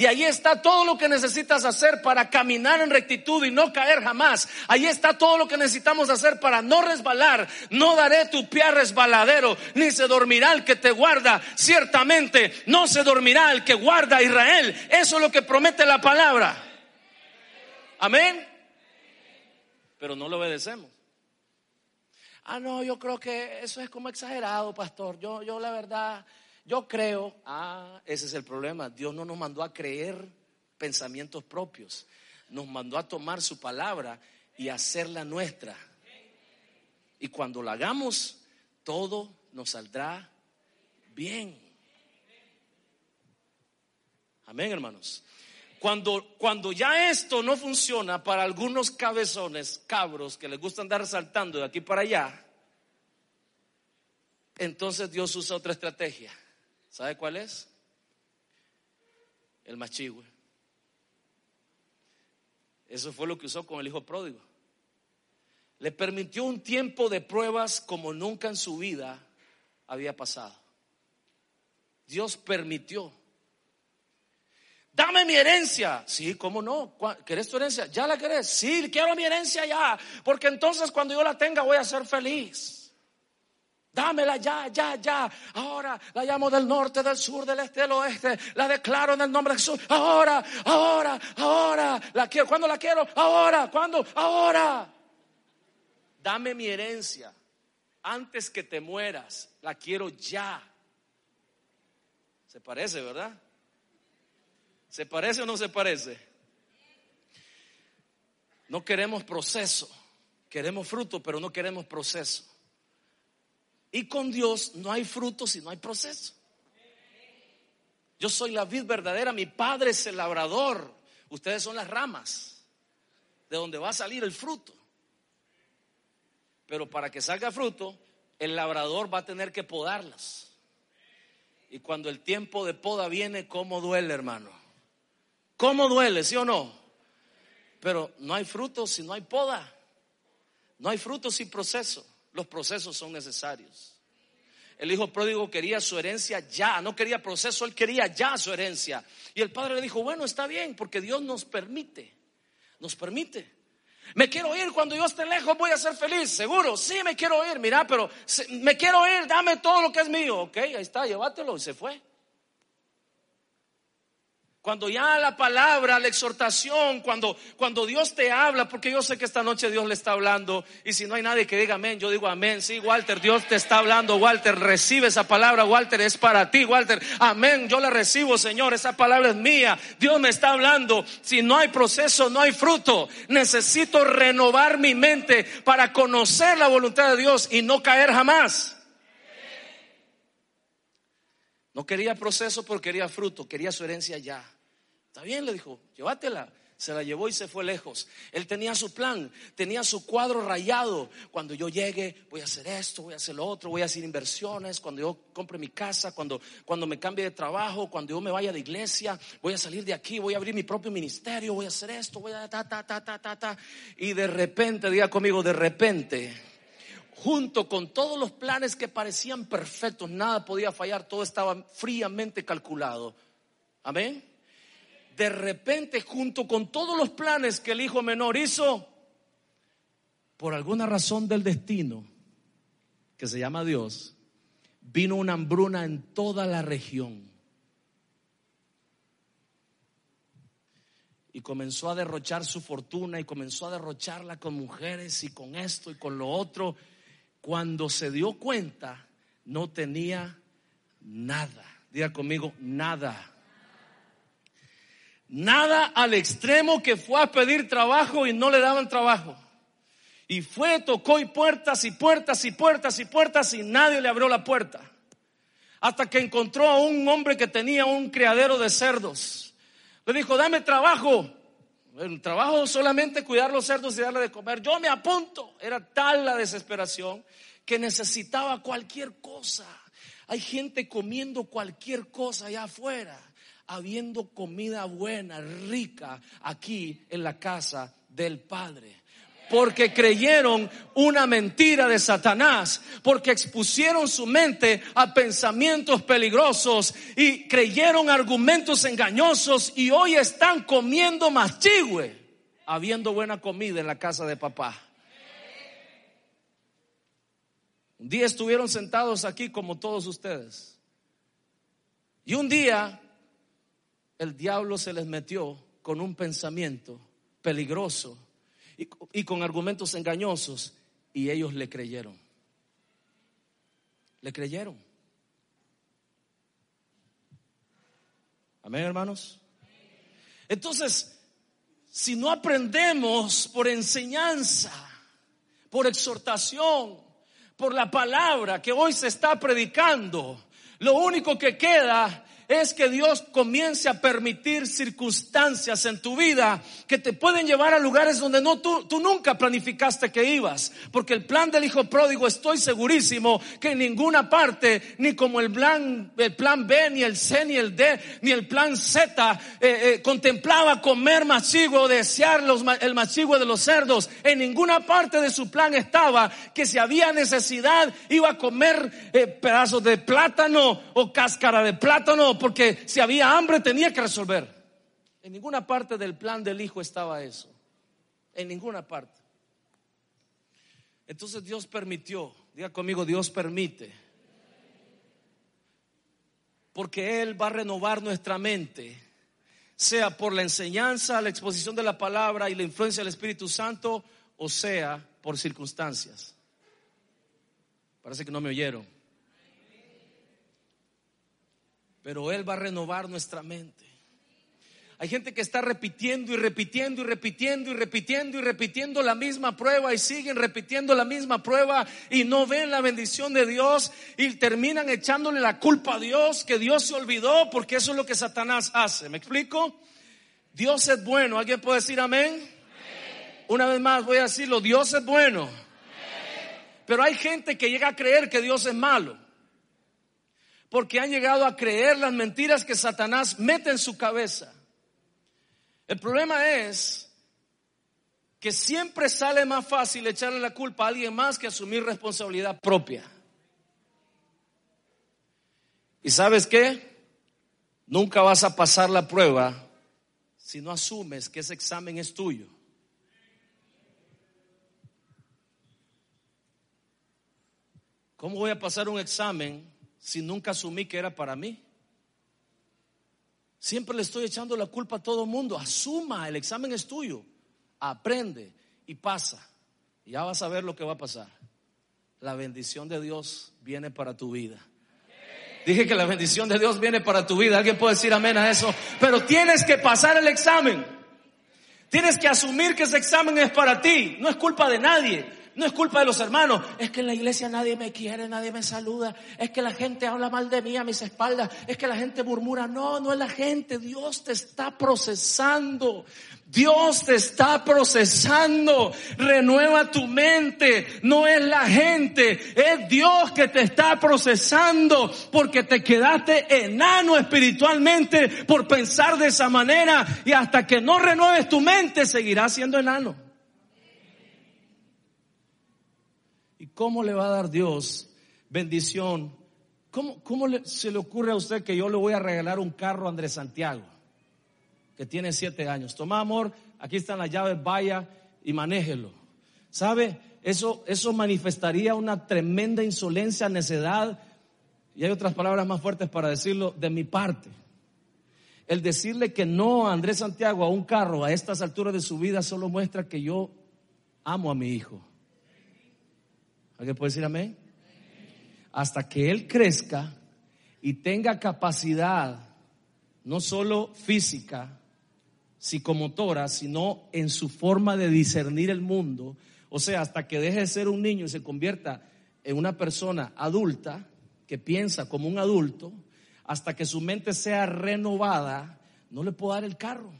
Y ahí está todo lo que necesitas hacer para caminar en rectitud y no caer jamás. Ahí está todo lo que necesitamos hacer para no resbalar. No daré tu pie a resbaladero, ni se dormirá el que te guarda. Ciertamente no se dormirá el que guarda a Israel. Eso es lo que promete la palabra. Amén. Pero no lo obedecemos. Ah, no, yo creo que eso es como exagerado, pastor. Yo, yo la verdad, yo creo, ah, ese es el problema. Dios no nos mandó a creer pensamientos propios. Nos mandó a tomar su palabra y hacerla nuestra. Y cuando la hagamos, todo nos saldrá bien. Amén, hermanos. Cuando, cuando ya esto no funciona para algunos cabezones, cabros, que les gusta andar saltando de aquí para allá, entonces Dios usa otra estrategia. ¿Sabe cuál es? El machigüe. Eso fue lo que usó con el hijo pródigo. Le permitió un tiempo de pruebas como nunca en su vida había pasado. Dios permitió. Dame mi herencia. Sí, ¿cómo no? ¿Querés tu herencia? ¿Ya la querés? Sí, quiero mi herencia ya. Porque entonces cuando yo la tenga voy a ser feliz. Dámela ya, ya, ya. Ahora la llamo del norte, del sur, del este, del oeste. La declaro en el nombre de Jesús. Ahora, ahora, ahora. La quiero. ¿Cuándo la quiero? Ahora. ¿Cuándo? Ahora. Dame mi herencia. Antes que te mueras. La quiero ya. Se parece, ¿verdad? ¿Se parece o no se parece? No queremos proceso. Queremos fruto, pero no queremos proceso. Y con Dios no hay fruto si no hay proceso. Yo soy la vid verdadera, mi padre es el labrador, ustedes son las ramas de donde va a salir el fruto. Pero para que salga fruto, el labrador va a tener que podarlas. Y cuando el tiempo de poda viene, ¿cómo duele, hermano? ¿Cómo duele, sí o no? Pero no hay fruto si no hay poda. No hay fruto sin proceso. Los procesos son necesarios. El hijo pródigo quería su herencia ya, no quería proceso, él quería ya su herencia. Y el padre le dijo, bueno, está bien, porque Dios nos permite, nos permite. Me quiero ir cuando yo esté lejos, voy a ser feliz, seguro. Sí, me quiero ir, mira, pero me quiero ir, dame todo lo que es mío. Ok, ahí está, llévatelo y se fue. Cuando ya la palabra, la exhortación, cuando, cuando Dios te habla, porque yo sé que esta noche Dios le está hablando, y si no hay nadie que diga amén, yo digo amén. Sí, Walter, Dios te está hablando, Walter, recibe esa palabra, Walter, es para ti, Walter. Amén, yo la recibo, Señor, esa palabra es mía. Dios me está hablando. Si no hay proceso, no hay fruto. Necesito renovar mi mente para conocer la voluntad de Dios y no caer jamás. No quería proceso, pero quería fruto, quería su herencia ya. Está bien, le dijo, llévatela. se la llevó y se fue lejos. Él tenía su plan, tenía su cuadro rayado. Cuando yo llegue, voy a hacer esto, voy a hacer lo otro, voy a hacer inversiones. Cuando yo compre mi casa, cuando, cuando me cambie de trabajo, cuando yo me vaya de iglesia, voy a salir de aquí, voy a abrir mi propio ministerio, voy a hacer esto, voy a ta, ta, ta, ta, ta, ta. Y de repente, diga conmigo, de repente, junto con todos los planes que parecían perfectos, nada podía fallar, todo estaba fríamente calculado. Amén de repente, junto con todos los planes que el hijo menor hizo, por alguna razón del destino, que se llama Dios, vino una hambruna en toda la región. Y comenzó a derrochar su fortuna y comenzó a derrocharla con mujeres y con esto y con lo otro. Cuando se dio cuenta, no tenía nada. Diga conmigo, nada. Nada al extremo que fue a pedir trabajo y no le daban trabajo. Y fue, tocó y puertas y puertas y puertas y puertas y nadie le abrió la puerta. Hasta que encontró a un hombre que tenía un criadero de cerdos. Le dijo, dame trabajo. El trabajo solamente cuidar los cerdos y darle de comer. Yo me apunto. Era tal la desesperación que necesitaba cualquier cosa. Hay gente comiendo cualquier cosa allá afuera habiendo comida buena, rica, aquí en la casa del Padre porque creyeron una mentira de Satanás, porque expusieron su mente a pensamientos peligrosos y creyeron argumentos engañosos y hoy están comiendo machigüe, habiendo buena comida en la casa de papá. Un día estuvieron sentados aquí como todos ustedes. Y un día el diablo se les metió con un pensamiento peligroso y, con argumentos engañosos y ellos le creyeron. Le creyeron. Amén, hermanos. Entonces, si no aprendemos por enseñanza, por exhortación, por la palabra que hoy se está predicando, lo único que queda es que Dios comience a permitir circunstancias en tu vida que te pueden llevar a lugares donde no tú, tú nunca planificaste que ibas. Porque el plan del hijo pródigo estoy segurísimo que en ninguna parte, ni como el plan, el plan B, ni el C, ni el D, ni el plan Z, eh, eh, contemplaba comer machigo, desear los, el machigo de los cerdos. En ninguna parte de su plan estaba que si había necesidad iba a comer eh, pedazos de plátano o cáscara de plátano porque si había hambre tenía que resolver. En ninguna parte del plan del Hijo estaba eso. En ninguna parte. Entonces Dios permitió, diga conmigo, Dios permite. Porque Él va a renovar nuestra mente, sea por la enseñanza, la exposición de la palabra y la influencia del Espíritu Santo, o sea por circunstancias. Parece que no me oyeron pero Él va a renovar nuestra mente. Hay gente que está repitiendo y repitiendo y repitiendo y repitiendo y repitiendo la misma prueba y siguen repitiendo la misma prueba y no ven la bendición de Dios y terminan echándole la culpa a Dios, que Dios se olvidó porque eso es lo que Satanás hace. ¿Me explico? Dios es bueno. ¿Alguien puede decir amén? Una vez más voy a decirlo, Dios es bueno. Pero hay gente que llega a creer que Dios es malo porque han llegado a creer las mentiras que Satanás mete en su cabeza. El problema es que siempre sale más fácil echarle la culpa a alguien más que asumir responsabilidad propia. ¿Y sabes qué? Nunca vas a pasar la prueba si no asumes que ese examen es tuyo. ¿Cómo voy a pasar un examen si nunca asumí que era para mí? Siempre le estoy echando la culpa a todo mundo. Asuma, el examen es tuyo. Aprende y pasa. Ya vas a ver lo que va a pasar. La bendición de Dios viene para tu vida. Dije que la bendición de Dios viene para tu vida. Alguien puede decir amén a eso. Pero tienes que pasar el examen. Tienes que asumir que ese examen es para ti. No es culpa de nadie. No es culpa de los hermanos. Es que en la iglesia nadie me quiere, nadie me saluda. Es que la gente habla mal de mí a mis espaldas. Es que la gente murmura. No, no es la gente. Dios te está procesando. Dios te está procesando. Renueva tu mente. No es la gente. Es Dios que te está procesando porque te quedaste enano espiritualmente por pensar de esa manera. Y hasta que no renueves tu mente seguirás siendo enano. Cómo le va a dar Dios bendición? ¿Cómo, cómo se le ocurre a usted que yo le voy a regalar un carro a Andrés Santiago? que tiene siete años. Toma amor, aquí están las llaves, vaya y manéjelo. ¿Sabe? Eso, eso manifestaría una tremenda insolencia, necedad, y hay otras palabras más fuertes para decirlo, de mi parte. El decirle que no a Andrés Santiago a un carro a estas alturas de su vida solo muestra que yo amo a mi hijo. ¿Alguien puede decir amén? Hasta que él crezca y tenga capacidad, no solo física, psicomotora, sino en su forma de discernir el mundo. O sea, hasta que deje de ser un niño y se convierta en una persona adulta, que piensa como un adulto, hasta que su mente sea renovada, no le puedo dar el carro.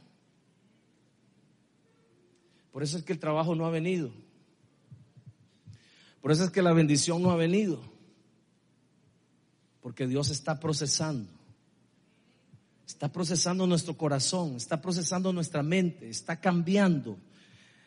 Por eso es que el trabajo no ha venido. Por eso es que la bendición no ha venido. Porque Dios está procesando. Está procesando nuestro corazón, está procesando nuestra mente, está cambiando.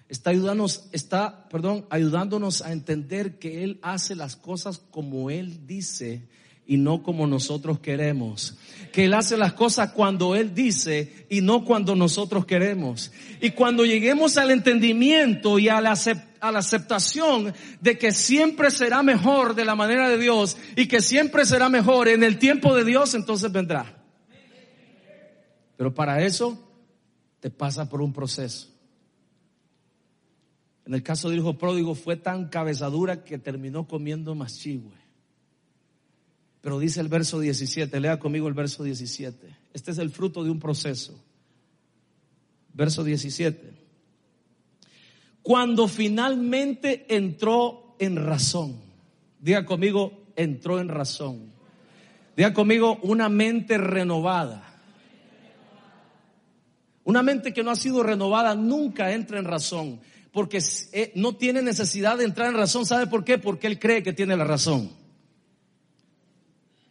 Está ayudándonos, está, perdón, ayudándonos a entender que Él hace las cosas como Él dice y no como nosotros queremos. Que Él hace las cosas cuando Él dice y no cuando nosotros queremos. Y cuando lleguemos al entendimiento y a la, aceptación de que siempre será mejor de la manera de Dios y que siempre será mejor en el tiempo de Dios, entonces vendrá. Pero para eso te pasa por un proceso. En el caso del hijo pródigo fue tan cabezadura que terminó comiendo más chigüe. Pero dice el verso 17, lea conmigo el verso 17. Este es el fruto de un proceso. Verso 17. Cuando finalmente entró en razón, diga conmigo, entró en razón. Diga conmigo, una mente renovada una mente que no ha sido renovada nunca entra en razón, porque eh, no tiene necesidad de entrar en razón. ¿Sabe por qué? Porque él cree que tiene la razón.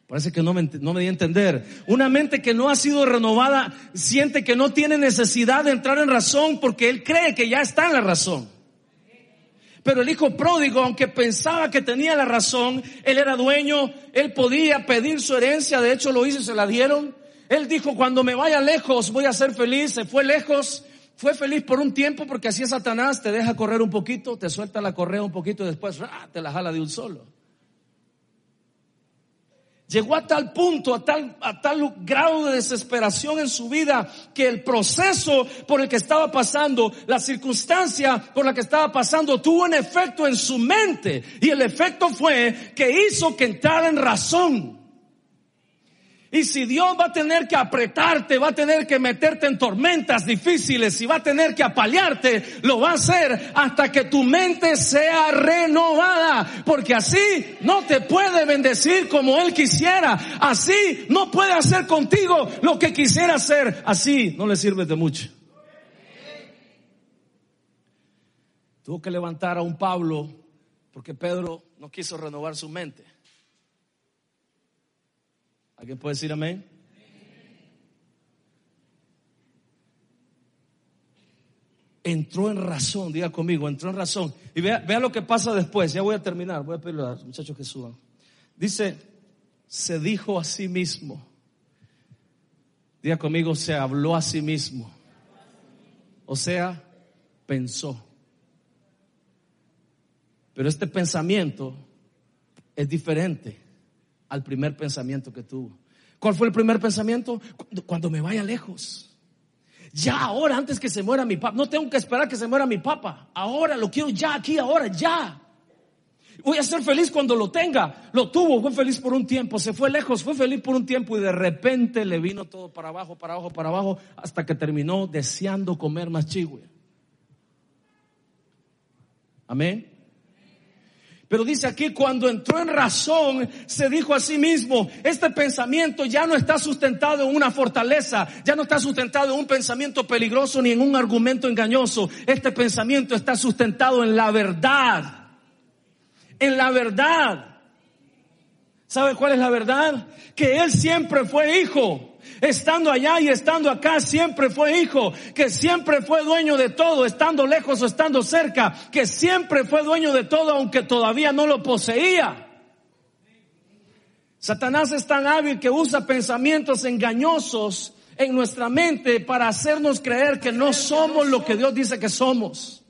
Parece que no me, no me di a entender. Una mente que no ha sido renovada siente que no tiene necesidad de entrar en razón porque él cree que ya está en la razón. Pero el hijo pródigo, aunque pensaba que tenía la razón, él era dueño, él podía pedir su herencia, de hecho lo hizo y se la dieron. Él dijo, cuando me vaya lejos voy a ser feliz. Se fue lejos, fue feliz por un tiempo porque así es Satanás, te deja correr un poquito, te suelta la correa un poquito y después te la jala de un solo. Llegó a tal punto, a tal, a tal grado de desesperación en su vida que el proceso por el que estaba pasando, la circunstancia por la que estaba pasando tuvo un efecto en su mente y el efecto fue que hizo que entrara en razón. Y si Dios va a tener que apretarte, va a tener que meterte en tormentas difíciles y va a tener que apalearte, lo va a hacer hasta que tu mente sea renovada. Porque así no te puede bendecir como Él quisiera. Así no puede hacer contigo lo que quisiera hacer. Así no le sirve de mucho. Tuvo que levantar a un Pablo porque Pedro no quiso renovar su mente. ¿Alguien puede decir amén? Entró en razón, diga conmigo, entró en razón. Y vea, vea lo que pasa después, ya voy a terminar, voy a pedirle a los muchachos que suban. Dice, se dijo a sí mismo. Diga conmigo, se habló a sí mismo. O sea, pensó. Pero este pensamiento es diferente al primer pensamiento que tuvo. ¿Cuál fue el primer pensamiento? Cuando, me vaya lejos. Ya ahora, antes que se muera mi papá. No tengo que esperar que se muera mi papá. Ahora lo quiero ya, aquí, ahora, ya. Voy a ser feliz cuando lo tenga. Lo tuvo, fue feliz por un tiempo, se fue lejos, fue feliz por un tiempo y de repente le vino todo para abajo, para abajo, para abajo, hasta que terminó deseando comer más chigüe. Amén. Pero dice aquí, cuando entró en razón, se dijo a sí mismo, este pensamiento ya no está sustentado en una fortaleza, ya no está sustentado en un pensamiento peligroso ni en un argumento engañoso. Este pensamiento está sustentado en la verdad. En la verdad. ¿Sabe cuál es la verdad? Que Él siempre fue hijo. Estando allá y estando acá, siempre fue hijo. Que siempre fue dueño de todo, estando lejos o estando cerca. Que siempre fue dueño de todo, aunque todavía no lo poseía. Satanás es tan hábil que usa pensamientos engañosos en nuestra mente para hacernos creer que no somos lo que Dios dice que somos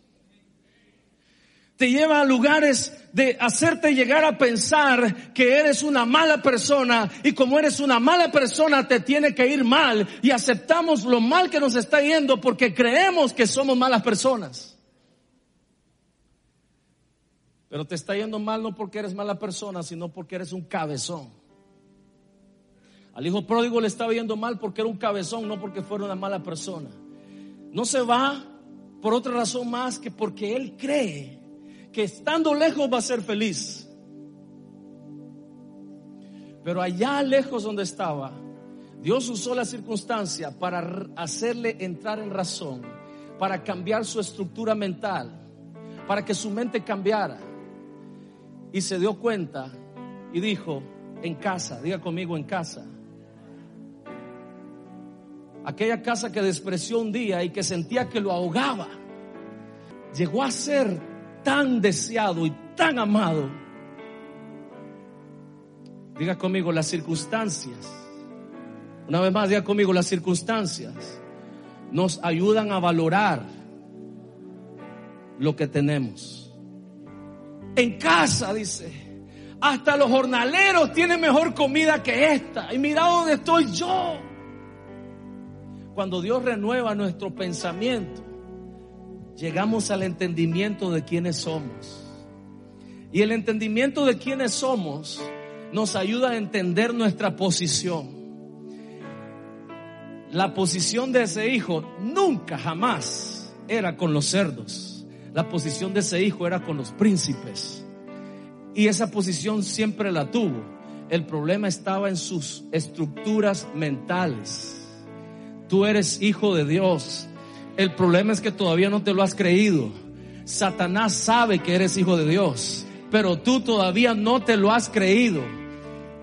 te lleva a lugares de hacerte llegar a pensar que eres una mala persona y como eres una mala persona te tiene que ir mal y aceptamos lo mal que nos está yendo porque creemos que somos malas personas. Pero te está yendo mal no porque eres mala persona, sino porque eres un cabezón. Al hijo pródigo le estaba yendo mal porque era un cabezón, no porque fuera una mala persona. No se va por otra razón más que porque él cree que estando lejos va a ser feliz. Pero allá lejos donde estaba, Dios usó la circunstancia para hacerle entrar en razón, para cambiar su estructura mental, para que su mente cambiara. Y se dio cuenta y dijo, en casa, diga conmigo en casa. Aquella casa que despreció un día y que sentía que lo ahogaba, llegó a ser tan deseado y tan amado. Diga conmigo las circunstancias. Una vez más, diga conmigo las circunstancias nos ayudan a valorar lo que tenemos. En casa, dice, hasta los jornaleros tienen mejor comida que esta. Y mira dónde estoy yo. Cuando Dios renueva nuestro pensamiento, llegamos al entendimiento de quiénes somos. Y el entendimiento de quiénes somos nos ayuda a entender nuestra posición. La posición de ese hijo nunca, jamás era con los cerdos. La posición de ese hijo era con los príncipes. Y esa posición siempre la tuvo. El problema estaba en sus estructuras mentales. Tú eres hijo de Dios el problema es que todavía no te lo has creído. Satanás sabe que eres hijo de Dios, pero tú todavía no te lo has creído.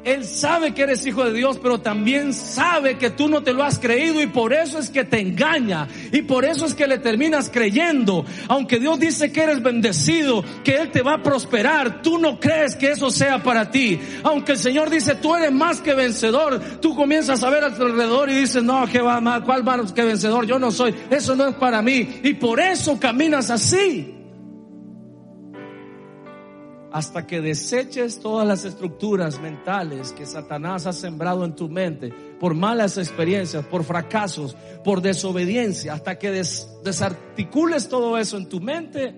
Él sabe que eres hijo de Dios, pero también sabe que tú no te lo has creído y por eso es que te engaña y por eso es que le terminas creyendo. Aunque Dios dice que eres bendecido, que Él te va a prosperar, tú no crees que eso sea para ti. Aunque el Señor dice tú eres más que vencedor, tú comienzas a ver a tu alrededor y dices, no, que va más, cuál más que vencedor, yo no soy, eso no es para mí. Y por eso caminas así hasta que deseches todas las estructuras mentales que Satanás ha sembrado en tu mente por malas experiencias, por fracasos, por desobediencia, hasta que desarticules todo eso en tu mente,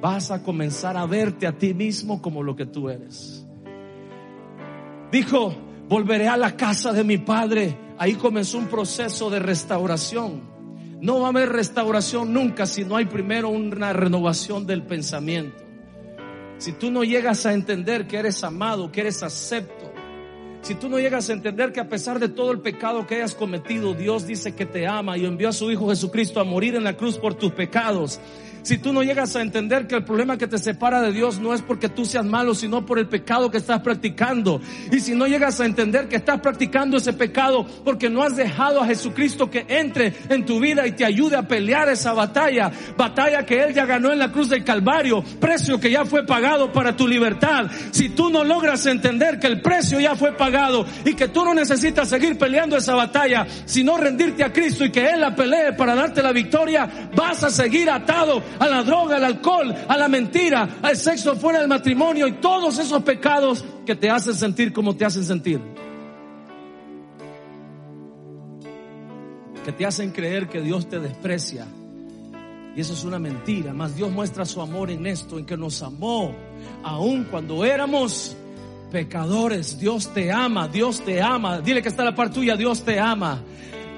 vas a comenzar a verte a ti mismo como lo que tú eres. Dijo, volveré a la casa de mi padre. Ahí comenzó un proceso de restauración. No va a haber restauración nunca si no hay primero una renovación del pensamiento. Si tú no llegas a entender que eres amado, que eres acepto, si tú no llegas a entender que a pesar de todo el pecado que hayas cometido, Dios dice que te ama y envió a su Hijo Jesucristo a morir en la cruz por tus pecados, si tú no llegas a entender que el problema que te separa de Dios no es porque tú seas malo, sino por el pecado que estás practicando. Y si no llegas a entender que estás practicando ese pecado porque no has dejado a Jesucristo que entre en tu vida y te ayude a pelear esa batalla, batalla que Él ya ganó en la cruz del Calvario, precio que ya fue pagado para tu libertad. Si tú no logras entender que el precio ya fue pagado y que tú no necesitas seguir peleando esa batalla, sino rendirte a Cristo y que Él la pelee para darte la victoria, vas a seguir atado a la droga, al alcohol, a la mentira, al sexo fuera del matrimonio y todos esos pecados que te hacen sentir como te hacen sentir. Que te hacen creer que Dios te desprecia. Y eso es una mentira. Más Dios muestra su amor en esto, en que nos amó, aun cuando éramos pecadores. Dios te ama, Dios te ama. Dile que está la parte tuya, Dios te ama.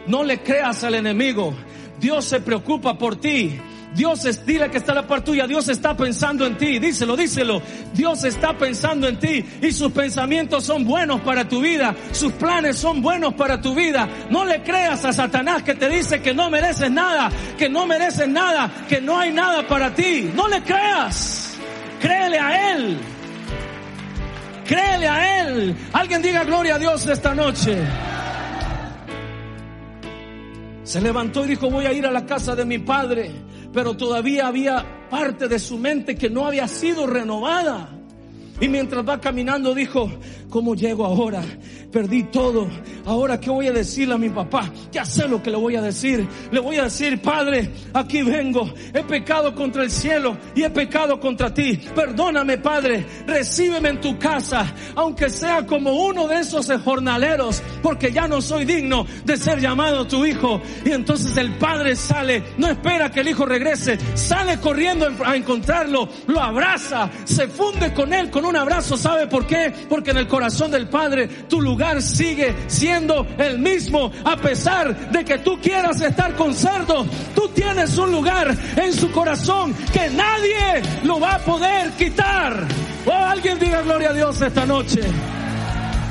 No le creas al enemigo. Dios se preocupa por ti. Dios es, dile que está la parte tuya, Dios está pensando en ti, díselo, díselo. Dios está pensando en ti y sus pensamientos son buenos para tu vida, sus planes son buenos para tu vida. No le creas a Satanás que te dice que no mereces nada, que no mereces nada, que no hay nada para ti. No le creas, créele a Él. Créele a Él. Alguien diga gloria a Dios esta noche. Se levantó y dijo, voy a ir a la casa de mi padre, pero todavía había parte de su mente que no había sido renovada. Y mientras va caminando dijo, ¿cómo llego ahora? Perdí todo. Ahora, ¿qué voy a decirle a mi papá? Ya sé lo que le voy a decir. Le voy a decir, Padre, aquí vengo. He pecado contra el cielo y he pecado contra ti. Perdóname, Padre. Recíbeme en tu casa, aunque sea como uno de esos jornaleros, porque ya no soy digno de ser llamado tu hijo. Y entonces el Padre sale, no espera que el hijo regrese, sale corriendo a encontrarlo, lo abraza, se funde con él con abrazo. ¿Sabe por qué? Porque en el corazón del Padre tu lugar sigue siendo el mismo. A pesar de que tú quieras estar con cerdos, tú tienes un lugar en su corazón que nadie lo va a poder quitar. Oh, alguien diga gloria a Dios esta noche.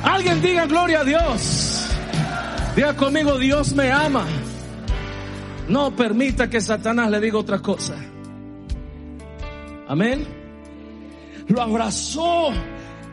Alguien diga gloria a Dios. Diga conmigo, Dios me ama. No permita que Satanás le diga otra cosa. Amén. Lo abrazó,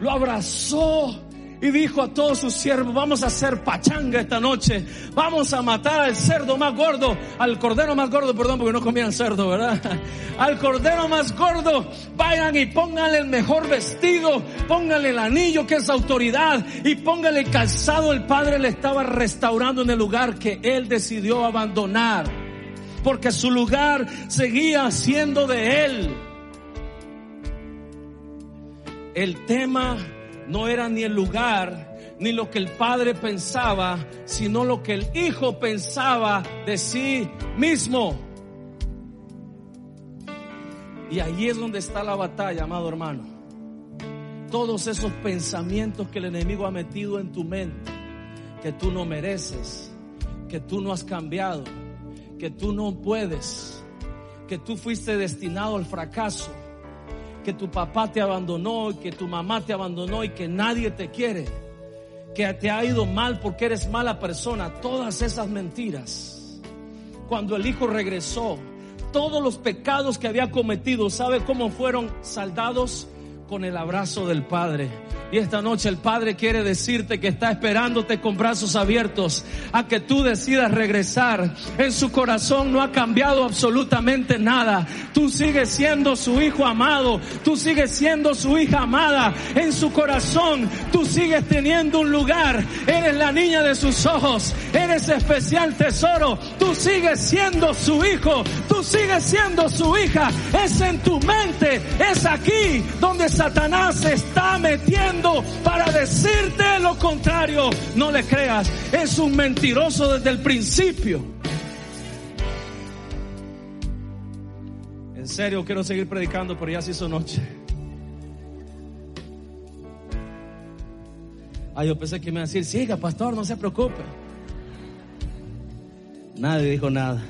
lo abrazó y dijo a todos sus siervos, vamos a hacer pachanga esta noche, vamos a matar al cerdo más gordo, al cordero más gordo, perdón, porque no comían cerdo, ¿verdad? Al cordero más gordo, vayan y pónganle el mejor vestido, pónganle el anillo que es autoridad y pónganle calzado, el padre le estaba restaurando en el lugar que él decidió abandonar, porque su lugar seguía siendo de él. El tema no era ni el lugar ni lo que el padre pensaba, sino lo que el hijo pensaba de sí mismo. Y ahí es donde está la batalla, amado hermano. Todos esos pensamientos que el enemigo ha metido en tu mente, que tú no mereces, que tú no has cambiado, que tú no puedes, que tú fuiste destinado al fracaso que tu papá te abandonó y que tu mamá te abandonó y que nadie te quiere, que te ha ido mal porque eres mala persona, todas esas mentiras. Cuando el hijo regresó, todos los pecados que había cometido, ¿sabe cómo fueron saldados? Con el abrazo del Padre y esta noche el Padre quiere decirte que está esperándote con brazos abiertos a que tú decidas regresar. En su corazón no ha cambiado absolutamente nada. Tú sigues siendo su hijo amado. Tú sigues siendo su hija amada. En su corazón tú sigues teniendo un lugar. Eres la niña de sus ojos. Eres especial tesoro. Tú sigues siendo su hijo. Tú sigues siendo su hija. Es en tu mente. Es aquí donde Satanás está metiendo para decirte lo contrario. No le creas, es un mentiroso desde el principio. En serio, quiero seguir predicando, pero ya se hizo noche. Ah, yo pensé que me iba a decir, siga, pastor, no se preocupe. Nadie dijo nada.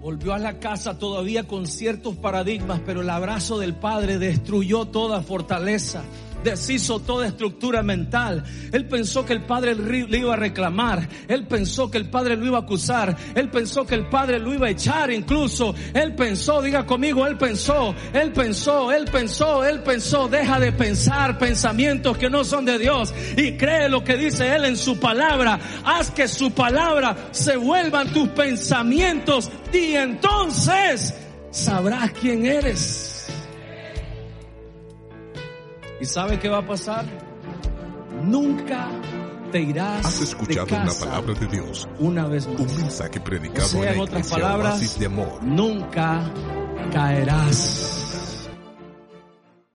Volvió a la casa todavía con ciertos paradigmas, pero el abrazo del Padre destruyó toda fortaleza deshizo toda estructura mental. Él pensó que el padre le iba a reclamar. Él pensó que el padre lo iba a acusar. Él pensó que el padre lo iba a echar incluso. Él pensó, diga conmigo, él pensó, él pensó, él pensó, él pensó. Deja de pensar pensamientos que no son de Dios y cree lo que dice él en su palabra. Haz que su palabra se vuelvan tus pensamientos y entonces sabrás quién eres. ¿Y sabe qué va a pasar? Nunca te irás. Has escuchado de una palabra de Dios. Una vez más. Un mensaje predicado o sea, en, en otras palabras, de amor. nunca caerás.